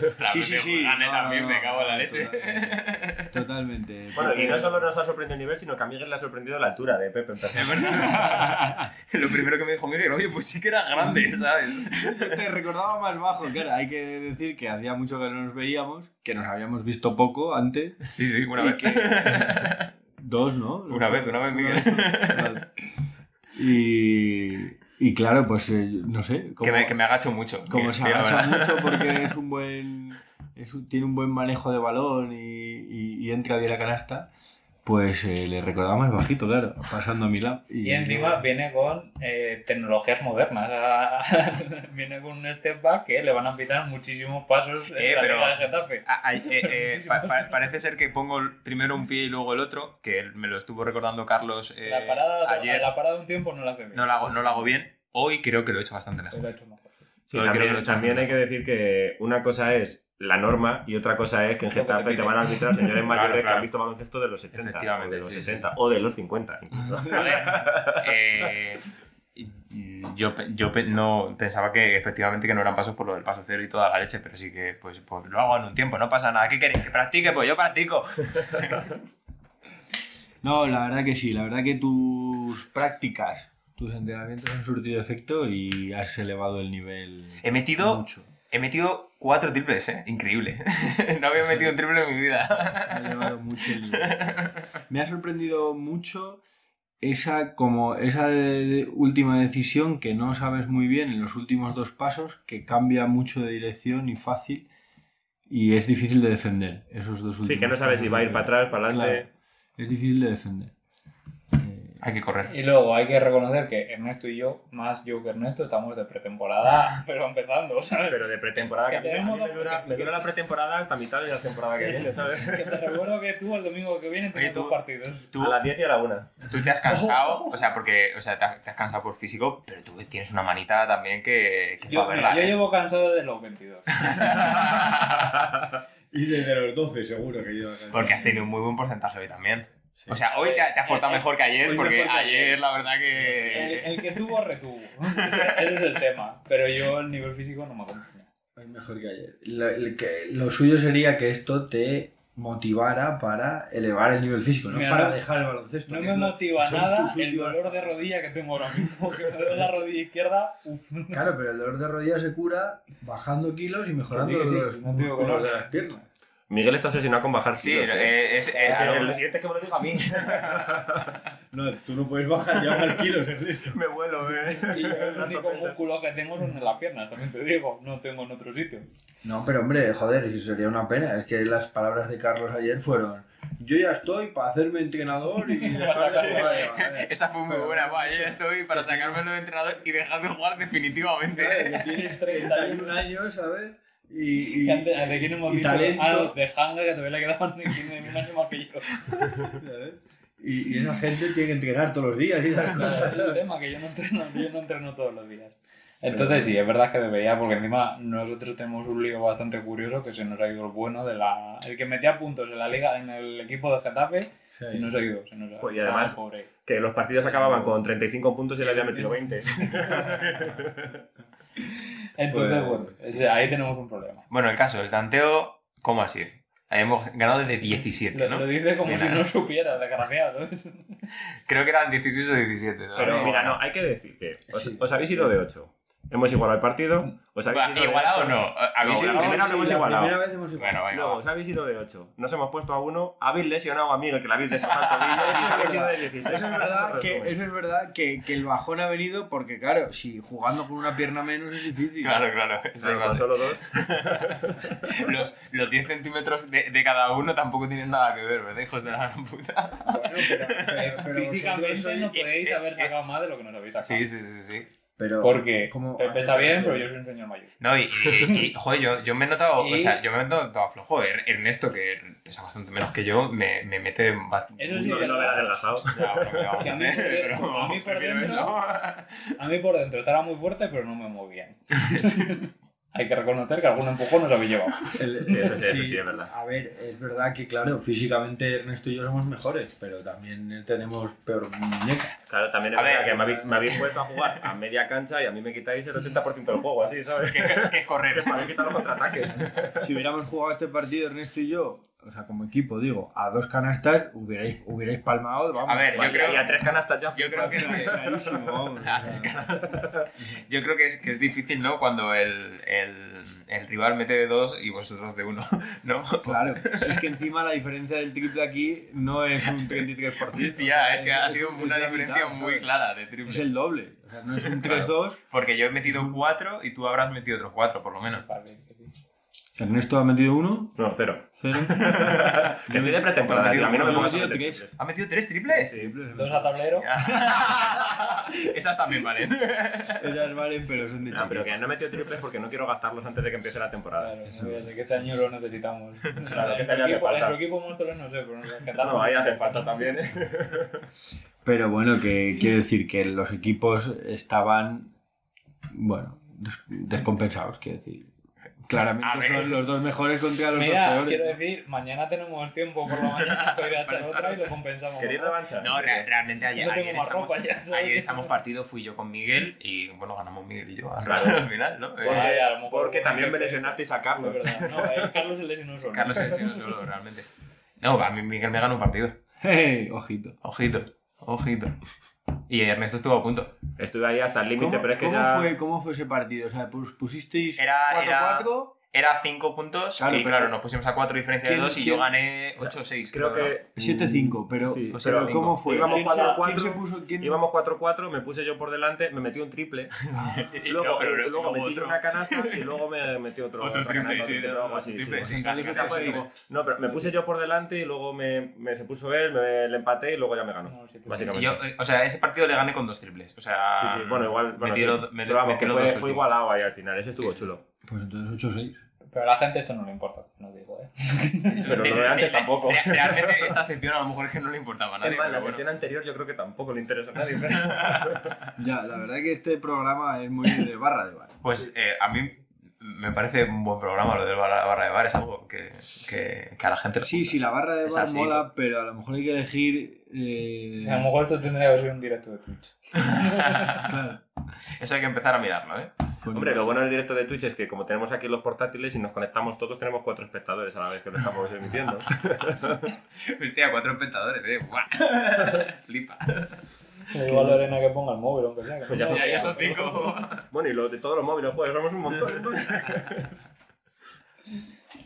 ostras, Sí, sí, Pepe sí. Gane No, también, no, me cago en la leche. Totalmente. Totalmente. Bueno, y no solo nos ha sorprendido el nivel, sino que a Miguel le ha sorprendido la altura de Pepe. Es verdad. *laughs* Lo primero que me dijo Miguel, oye, pues sí que era grande, *laughs* ¿sabes? Te recordaba más bajo, claro. Hay que decir que hacía mucho que no nos veíamos, que nos habíamos visto poco antes. Sí, sí, una vez. que- Dos, ¿no? Una vez, una vez, Miguel. Vale. Y, y claro, pues eh, no sé. Que me, que me agacho mucho. como se agacha mucho porque *laughs* es un buen. es un- tiene un buen manejo de balón y, y- y entra bien la canasta, pues eh, le recordaba más bajito, claro, pasando a mi lado. Y encima viene con eh, tecnologías modernas. *laughs* viene con un step back que le van a pitar muchísimos pasos en Eh, la pero- de Getafe. Ah, ah, eh, eh, *laughs* pa- pa- parece ser que pongo primero un pie y luego el otro, que me lo estuvo recordando Carlos eh, la, parada, ayer. la parada de un tiempo no la hace bien. No lo, hago, no lo hago bien. Hoy creo que lo he hecho bastante mejor. hecho. Sí, he también, hecho también hay que decir que una cosa es la norma y otra cosa es que en Getafe te van a arbitrar señores *laughs* mayores que claro. han visto baloncesto de los 70 o de los sí, sí, 60 sí. o de los 50 incluso. *laughs* A ver, eh, yo, yo no pensaba que efectivamente que no eran pasos por lo del paso cero y toda la leche, pero sí que pues, pues lo hago en un tiempo, no pasa nada. ¿Qué queréis? ¿Que practique? Pues yo practico. *laughs* No, la verdad que sí, la verdad que tus prácticas, tus entrenamientos han surtido efecto y has elevado el nivel. He metido, mucho. he metido cuatro triples, ¿eh? Increíble. *laughs* no había metido un triple en mi vida. Ha elevado mucho el. Me ha sorprendido mucho esa como esa de- de última decisión que no sabes muy bien en los últimos dos pasos, que cambia mucho de dirección y fácil y es difícil de defender esos dos últimos. Sí, que no sabes si va a ir para atrás, para adelante. Claro, es difícil de defender. Hay que correr. Y luego hay que reconocer que Ernesto y yo, más yo que Ernesto, estamos de pretemporada, *laughs* pero empezando, ¿sabes? Pero de pretemporada, que a mí tenemos me, dos- dura, me dura la pretemporada hasta mitad de la temporada que viene, ¿sabes? Que te recuerdo que tú el domingo que viene tienes dos partidos. Tú, A las 10 y a la 1. tú te has cansado, *laughs* o sea, porque o sea, te, has, te has cansado por físico, pero tú tienes una manita también que, que Yo, para verla. yo ¿eh? llevo cansado de los 22. *laughs* Y desde los 12 seguro que yo. Porque has tenido un muy buen porcentaje hoy también. O sea, hoy te, te has portado Eh, mejor que ayer, hoy porque mejor que ayer la verdad que... el que tuvo, retuvo. *laughs* Ese es el tema. Pero yo el nivel físico no me acompaña. Es mejor que ayer. Lo, el que- lo suyo sería que esto te motivara para elevar el nivel físico, no Mira, para no- dejar el baloncesto. No me lo- motiva nada el dolor de rodilla que tengo ahora mismo. Que me duele la rodilla izquierda. Uf. Claro, pero el dolor de rodilla se cura bajando kilos y mejorando Sí, sí, sí, los no. de las piernas. Miguel está obsesionado con bajar Sí, kilos, ¿eh? eh, es, eh, Pero a lo- lo siguiente es que me lo diga a mí. *laughs* No, tú no puedes bajar ya más kilos, Ernesto. me vuelo, eh. Y yo los *laughs* únicos músculos que tengo son en las piernas, también te digo. No tengo en otro sitio. No, pero hombre, joder, es sería una pena. Es que las palabras de Carlos ayer fueron: Yo ya estoy para hacerme entrenador y *laughs* dejar de jugar. Vale. Esa fue muy Pero, buena, va, yo ya estoy para sacármelo de entrenador y dejar de jugar definitivamente. Que tienes 31 años, ¿sabes? Y, y, antes- ¿De quién hemos y dicho? talento. Ah, de Hanga, que todavía le quedaban un año más que yo. Y, y esa gente tiene que entrenar todos los días y esas Ese cosas. es el tema, que yo no entreno, yo no entreno todos los días. Entonces sí, es verdad que debería, porque encima nosotros tenemos un lío bastante curioso que se nos ha ido el bueno de la... El que metía puntos en la liga, en el equipo de Getafe, se nos ha ido. Se nos ha Pues, y además- Ah, pobre. Que los partidos acababan con 35 puntos y él había metido *laughs* 20. *laughs* Entonces, Pues- bueno, ahí tenemos un problema. Bueno, el caso, el tanteo, ¿cómo así? Hemos ganado desde 17, Lo, ¿no? lo dice como Mira. si no supiera, desgraciado, ¿sabes? Creo que eran 16 o 17. ¿no? Pero No, mira, no. no, hay que decir que os, Sí. os habéis ido de 8. Hemos igualado el partido. Os habéis ido de ¿Igualado o ocho. no? ¿Habéis No, la primera no hemos la igualado. primera vez hemos igualado. Bueno, venga. Luego os habéis ido de 8. Nos hemos puesto a 1. Habéis lesionado a Miguel, que le habéis destrozado el tobillo. os habéis ido de 16. Eso es verdad, que, eso es verdad que, que el bajón ha venido porque, claro, si jugando con una pierna menos es difícil. Claro, claro. Eso Claro, solo dos. *laughs* los, los 10 centímetros de, de cada uno tampoco tienen nada que ver, ¿verdad, hijos de la gran puta? Bueno, pero, pero- pero *laughs* Físicamente no podéis eh, haber eh, sacado más de lo que nos habéis sacado. Sí, sí, sí, sí. Pero- Porque ¿cómo- Pepe está bien, pero yo soy un señor mayor. No, y, y- y, *laughs* joder, yo, yo me he notado, o sea, yo me he notado flojo. Er- Ernesto, que pesa bastante menos que yo, me, me mete bastante. Eso sí, No, no adelgazado. Ya, me cago Que a mí pero a mí por dentro- eso. *laughs* A mí por dentro estaba muy fuerte, pero no me movían. *laughs* hay que reconocer que algún empujón nos habéis llevado. *laughs* El- Sí, eso sí, eso sí, es verdad. A ver, es verdad que, claro, físicamente Ernesto y yo somos mejores, pero también tenemos peor muñeca. Claro, también es A verdad ver, que me habéis, me habéis *laughs* vuelto a jugar a media cancha y a mí me quitáis el 80% del juego, así, ¿sabes? Que, que- correr. Habéis quitado los contraataques. *laughs* Si hubiéramos jugado este partido Ernesto y yo, o sea, como equipo, digo, a dos canastas, hubierais, hubierais palmado, vamos. A ver, yo Vale, creo- Y a tres canastas ya. Yo creo que Clarísimo, vamos. Ah, es canastas. Yo creo que es, que es difícil, ¿no? Cuando el, el, el rival mete de dos y vosotros de uno, *laughs* ¿no? Claro, es que encima la diferencia del triple aquí no es un 33%. Hostia, es que ha Es- sido es una diferencia muy clara de Es triple. el doble. O sea, no es un 3-2. Porque yo he metido cuatro y tú habrás metido otros cuatro, por lo menos. Ernesto ha metido uno, No, cero. cero. *laughs* Estoy de pretemporada, tío. A mí no me Yo he pongas metido tres. triples. ¿Has metido tres triples? Sí. Dos a tablero. *laughs* Esas también valen. Esas valen, pero son de No, pero que no he metido triples porque no quiero gastarlos antes de que empiece la temporada. Claro, fíjate que este año lo necesitamos. *laughs* Claro, que este año hace equipo, en falta. su equipo monstruo no sé, pero en los que No, ahí hace falta también. ¿eh? Pero bueno, que quiero decir que los equipos estaban, bueno, des- descompensados, quiero decir. Claramente A son los dos mejores contra los Mira, dos quiero peores. decir, mañana tenemos tiempo por la mañana para ir a *laughs* echar otra y lo compensamos. ¿Queréis revancha? No, re- realmente ayer, No tengo ayer, echamos, ya, ayer echamos partido, fui yo con Miguel y bueno, ganamos Miguel y yo al, Claro. al final, ¿no? *laughs* Porque, Eh, a lo mejor Porque también me lesionasteis a Carlos. verdad. No, eh, Carlos se lesionó solo. Carlos se lesionó solo, realmente. No, a mí Miguel me ganó un partido. *laughs* Hey, ojito. Ojito, ojito. Y Ernesto estuvo a punto. Estuve ahí hasta el límite, ¿Cómo, pero es que cómo ya... fue, ¿Cómo fue ese partido? O sea, pus- pusisteis Era- era- 4-4. Era 5 puntos Claro, y pero- claro, nos pusimos a 4 diferencia de ¿Quién- 2 y yo gané 8-6. Creo que... 7-5, pero, Sí, pero pero ¿cómo fue? Íbamos ¿Quién, se, 4-4, quién se puso? quién- Íbamos 4-4, me puse yo por delante, me metí un triple. *laughs* y luego, No, pero y luego luego metí otro. una canasta *laughs* y luego me metí otro, Otro triple, sí, no, O sea, pero me puse yo por delante y luego me, me se puso él, me le empaté y luego ya me ganó. No, sí, básicamente. Yo, eh, o sea, ese partido le gané con dos triples. O sea, Sí, sí, bueno, igual. Bueno, sí. los- me- Pero vamos, que fue, igualado ahí al final, ese estuvo chulo. Pues entonces 8-6. Pero a la gente esto no le importa, no digo, ¿eh? *laughs* Pero lo de antes tampoco. Re- Realmente esta sección a lo mejor es que no le importaba a nadie. Es más, la bueno. sección anterior yo creo que tampoco le interesa a nadie. pero- *laughs* Ya, la verdad que este programa es muy de barra de bar. Pues eh, a mí me parece un buen programa lo del barra, barra de bar. Es algo que, que, que a la gente le Sí, gusta. sí, la barra de Es bar así, mola, pero a lo mejor hay que elegir. eh, A lo mejor esto tendría que ser un directo de Twitch. *laughs* claro, Eso hay que empezar a mirarlo, ¿eh? Con- Hombre, lo bueno del directo de Twitch es que como tenemos aquí los portátiles y nos conectamos todos, tenemos cuatro espectadores a la vez que lo estamos emitiendo. *laughs* Hostia, cuatro espectadores, ¿eh? Buah. *laughs* Flipa. Digo a Lorena que ponga el móvil, aunque sea. que Pues ya son- Ya, ya son cinco. bueno, y lo de todos los móviles, joder, somos un montón. *laughs*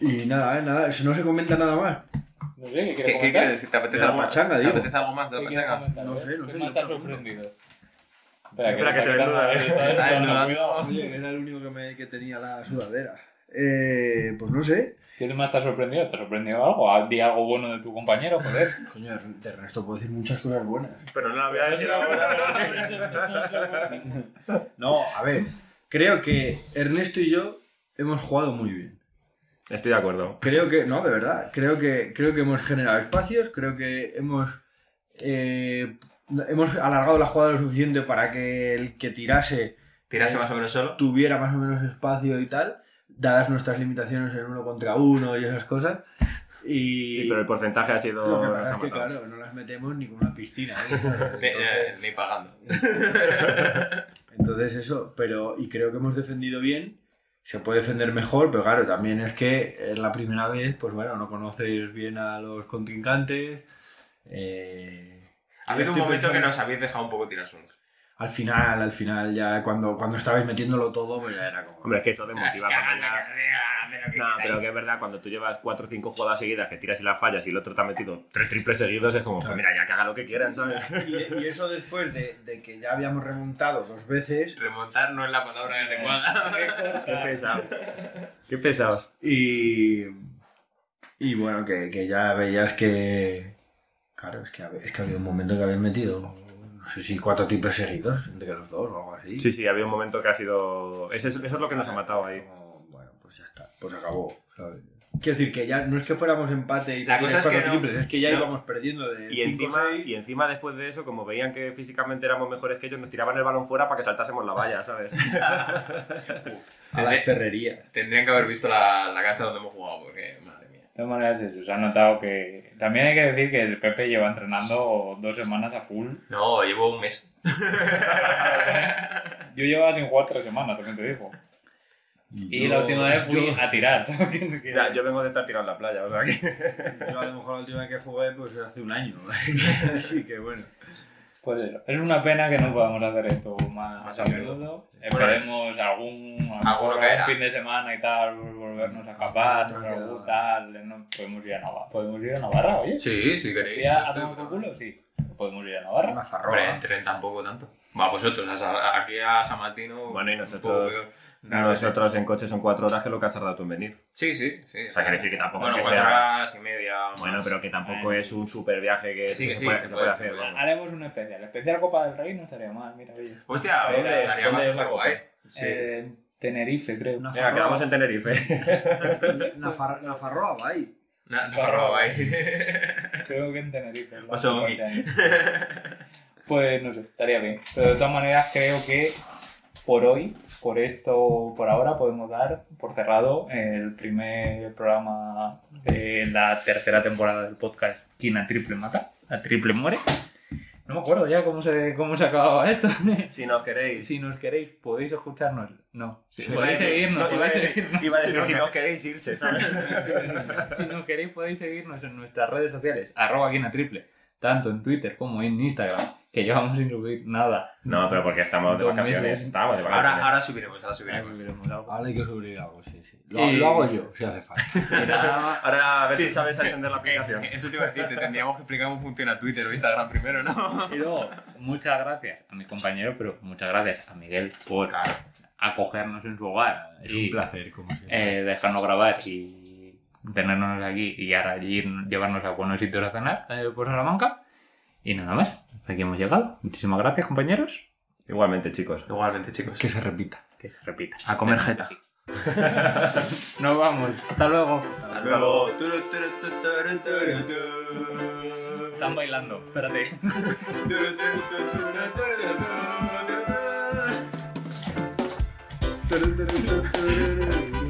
Y nada, eh, nada, eso no se comenta nada más. No sé, ¿qué ¿Qué, quieres qué comentar? quieres? ¿Te apetece, De la algo, pachanga, ¿te apetece algo más de ¿Qué la pachanga? comentar? No sé, no ¿Qué sé, más yo te pregunto. sorprendido? Espera, que se desnuda. está está desnudando. Oye, era el único que, me, que tenía la sudadera. Eh, pues no sé. ¿Qué más te ha sorprendido? ¿Te ha sorprendido algo? Ah, Di algo bueno de tu compañero, joder. *laughs* Coño, de Ernesto puedo decir muchas cosas buenas. Pero no la voy a decir ahora. No, a ver, creo que Ernesto y yo hemos jugado muy bien. Estoy de acuerdo. Creo que, no, de verdad, creo que, creo que hemos generado espacios, creo que hemos, eh, hemos alargado la jugada lo suficiente para que el que tirase Tirarse más o menos solo. tuviera más o menos espacio y tal, dadas nuestras limitaciones en uno contra uno y esas cosas. Y Sí, pero el porcentaje ha sido. lo que pasa es que, claro, no las metemos ni con una piscina. ¿eh? *laughs* Entonces- eh, ni pagando. *laughs* Entonces eso, pero y creo que hemos defendido bien. Se puede defender mejor, pero claro, también es que es la primera vez, pues bueno, no conoces bien a los contrincantes. eh, Ha habido un momento que nos habéis dejado un poco tirar solos. Al final, al final, ya cuando, cuando estabais metiéndolo todo, pues ya era como... Hombre, es que eso cagando, lo que No, pero que es verdad, cuando tú llevas 4 o 5 jugadas seguidas que tiras y las fallas y el otro te ha metido 3 triples seguidos, es como, pues mira, ya que haga lo que quieran, ¿sabes? Y, y *laughs* eso después de, de que ya habíamos remontado dos veces Remontar no es la palabra adecuada. *laughs* Qué pesados. Qué pesados. y, y bueno, que, que ya veías que... Claro, es que, es que había un momento que habían metido, no sé si cuatro triples seguidos entre los dos o algo así. Sí, sí, había un momento que ha sido. Eso es, eso es lo que nos ha matado ahí. Como, bueno, pues ya está, pues acabó, ¿sabes? Quiero decir que ya no es que fuéramos empate y La cosa es que cuatro no- triples, es que ya no. íbamos perdiendo de Y cinco, encima, seis. y encima, después de eso, como veían que físicamente éramos mejores que ellos, nos tiraban el balón fuera para que saltásemos la valla, ¿sabes? *laughs* a la perrería. Tendrían que haber visto la, la cancha donde hemos jugado, porque todas maneras, eso, se ha notado que. También hay que decir que el Pepe lleva entrenando dos semanas a full. No, llevo un mes. *laughs* Yo llevaba sin jugar tres semanas, también te digo. Y Yo- la última vez fui yo- a tirar. *laughs* Ya, yo vengo de estar tirado en la playa, o sea que... Yo a lo mejor la última vez que jugué pues hace un año. *laughs* Así que bueno. Pues eso. Es una pena que no podamos hacer esto más, Más a a menudo. Esperemos algún, fin de semana y tal, volvernos a escapar, No, o no algún queda. tal. No, podemos ir a Navarra. Podemos ir a Navarra, oye. Sí, si queréis. ¿Ya a tomar por culo? Sí. Podemos ir a Navarra. Hombre, en tren tampoco tanto. Va, vosotros, aquí a San Martino. Bueno, y nosotros- Nosotros en coche son cuatro horas que es lo que has tardado tú en venir. Sí, sí, sí. O sea, quiere decir que tampoco bueno, es que cuatro sea- horas y media. Bueno, más. pero que tampoco Ay. es un super viaje que, Sí, que se, sí, puede, se que se puede, puede se hacer. Haremos un especial. Especial Copa del Rey no estaría mal, mira. Hostia, estaría ¿Dónde es bastante guay. Sí. Eh, Tenerife, creo. Una Venga, quedamos en Tenerife. *laughs* Una, far- una farroa, vai. Na- Nafarroa, guay. *laughs* Creo que en Tenerife. Pues no sé, estaría bien. Pero de todas maneras creo que por hoy, por esto, por ahora, podemos dar por cerrado el primer programa de la tercera temporada del podcast Quina Triple Mata, a Triple Muere. No me acuerdo ya cómo se, cómo se acababa esto. *laughs* Si nos queréis. si nos queréis, podéis escucharnos. No, Sí, podéis seguirnos, no, iba a podéis decir- seguirnos. Iba a decir, Si si nos no queréis irse, ¿sabes? *laughs* si nos queréis podéis seguirnos en nuestras redes sociales, arroba Quina Triple, tanto en Twitter como en Instagram, que llevamos sin subir nada. No, pero porque estamos de Dos vacaciones. meses. Estábamos de vacaciones. Ahora, ahora subiremos, ahora Ahora subiremos. subiremos algo. Ahora hay que subir algo, sí, sí. Lo, Y- lo hago yo, si hace falta. Y nada, *laughs* Ahora a ver Sí. si sabes entender la aplicación. Eh, Eso te iba a decir, te tendríamos que explicar cómo funciona Twitter o Instagram primero, ¿no? y luego, muchas gracias a mi compañero, pero muchas gracias a Miguel por acogernos en su hogar. Es y, un placer, como siempre. eh, dejarnos grabar y tenernos aquí y ahora ir, llevarnos a buenos sitios a cenar eh, por Salamanca. Y nada más, hasta aquí hemos llegado. Muchísimas gracias, compañeros. Igualmente, chicos. Igualmente, chicos. Que se repita. Que se repita. A comer jeta. *laughs* Nos vamos. Hasta luego. Hasta luego. Están bailando. Espérate. *laughs*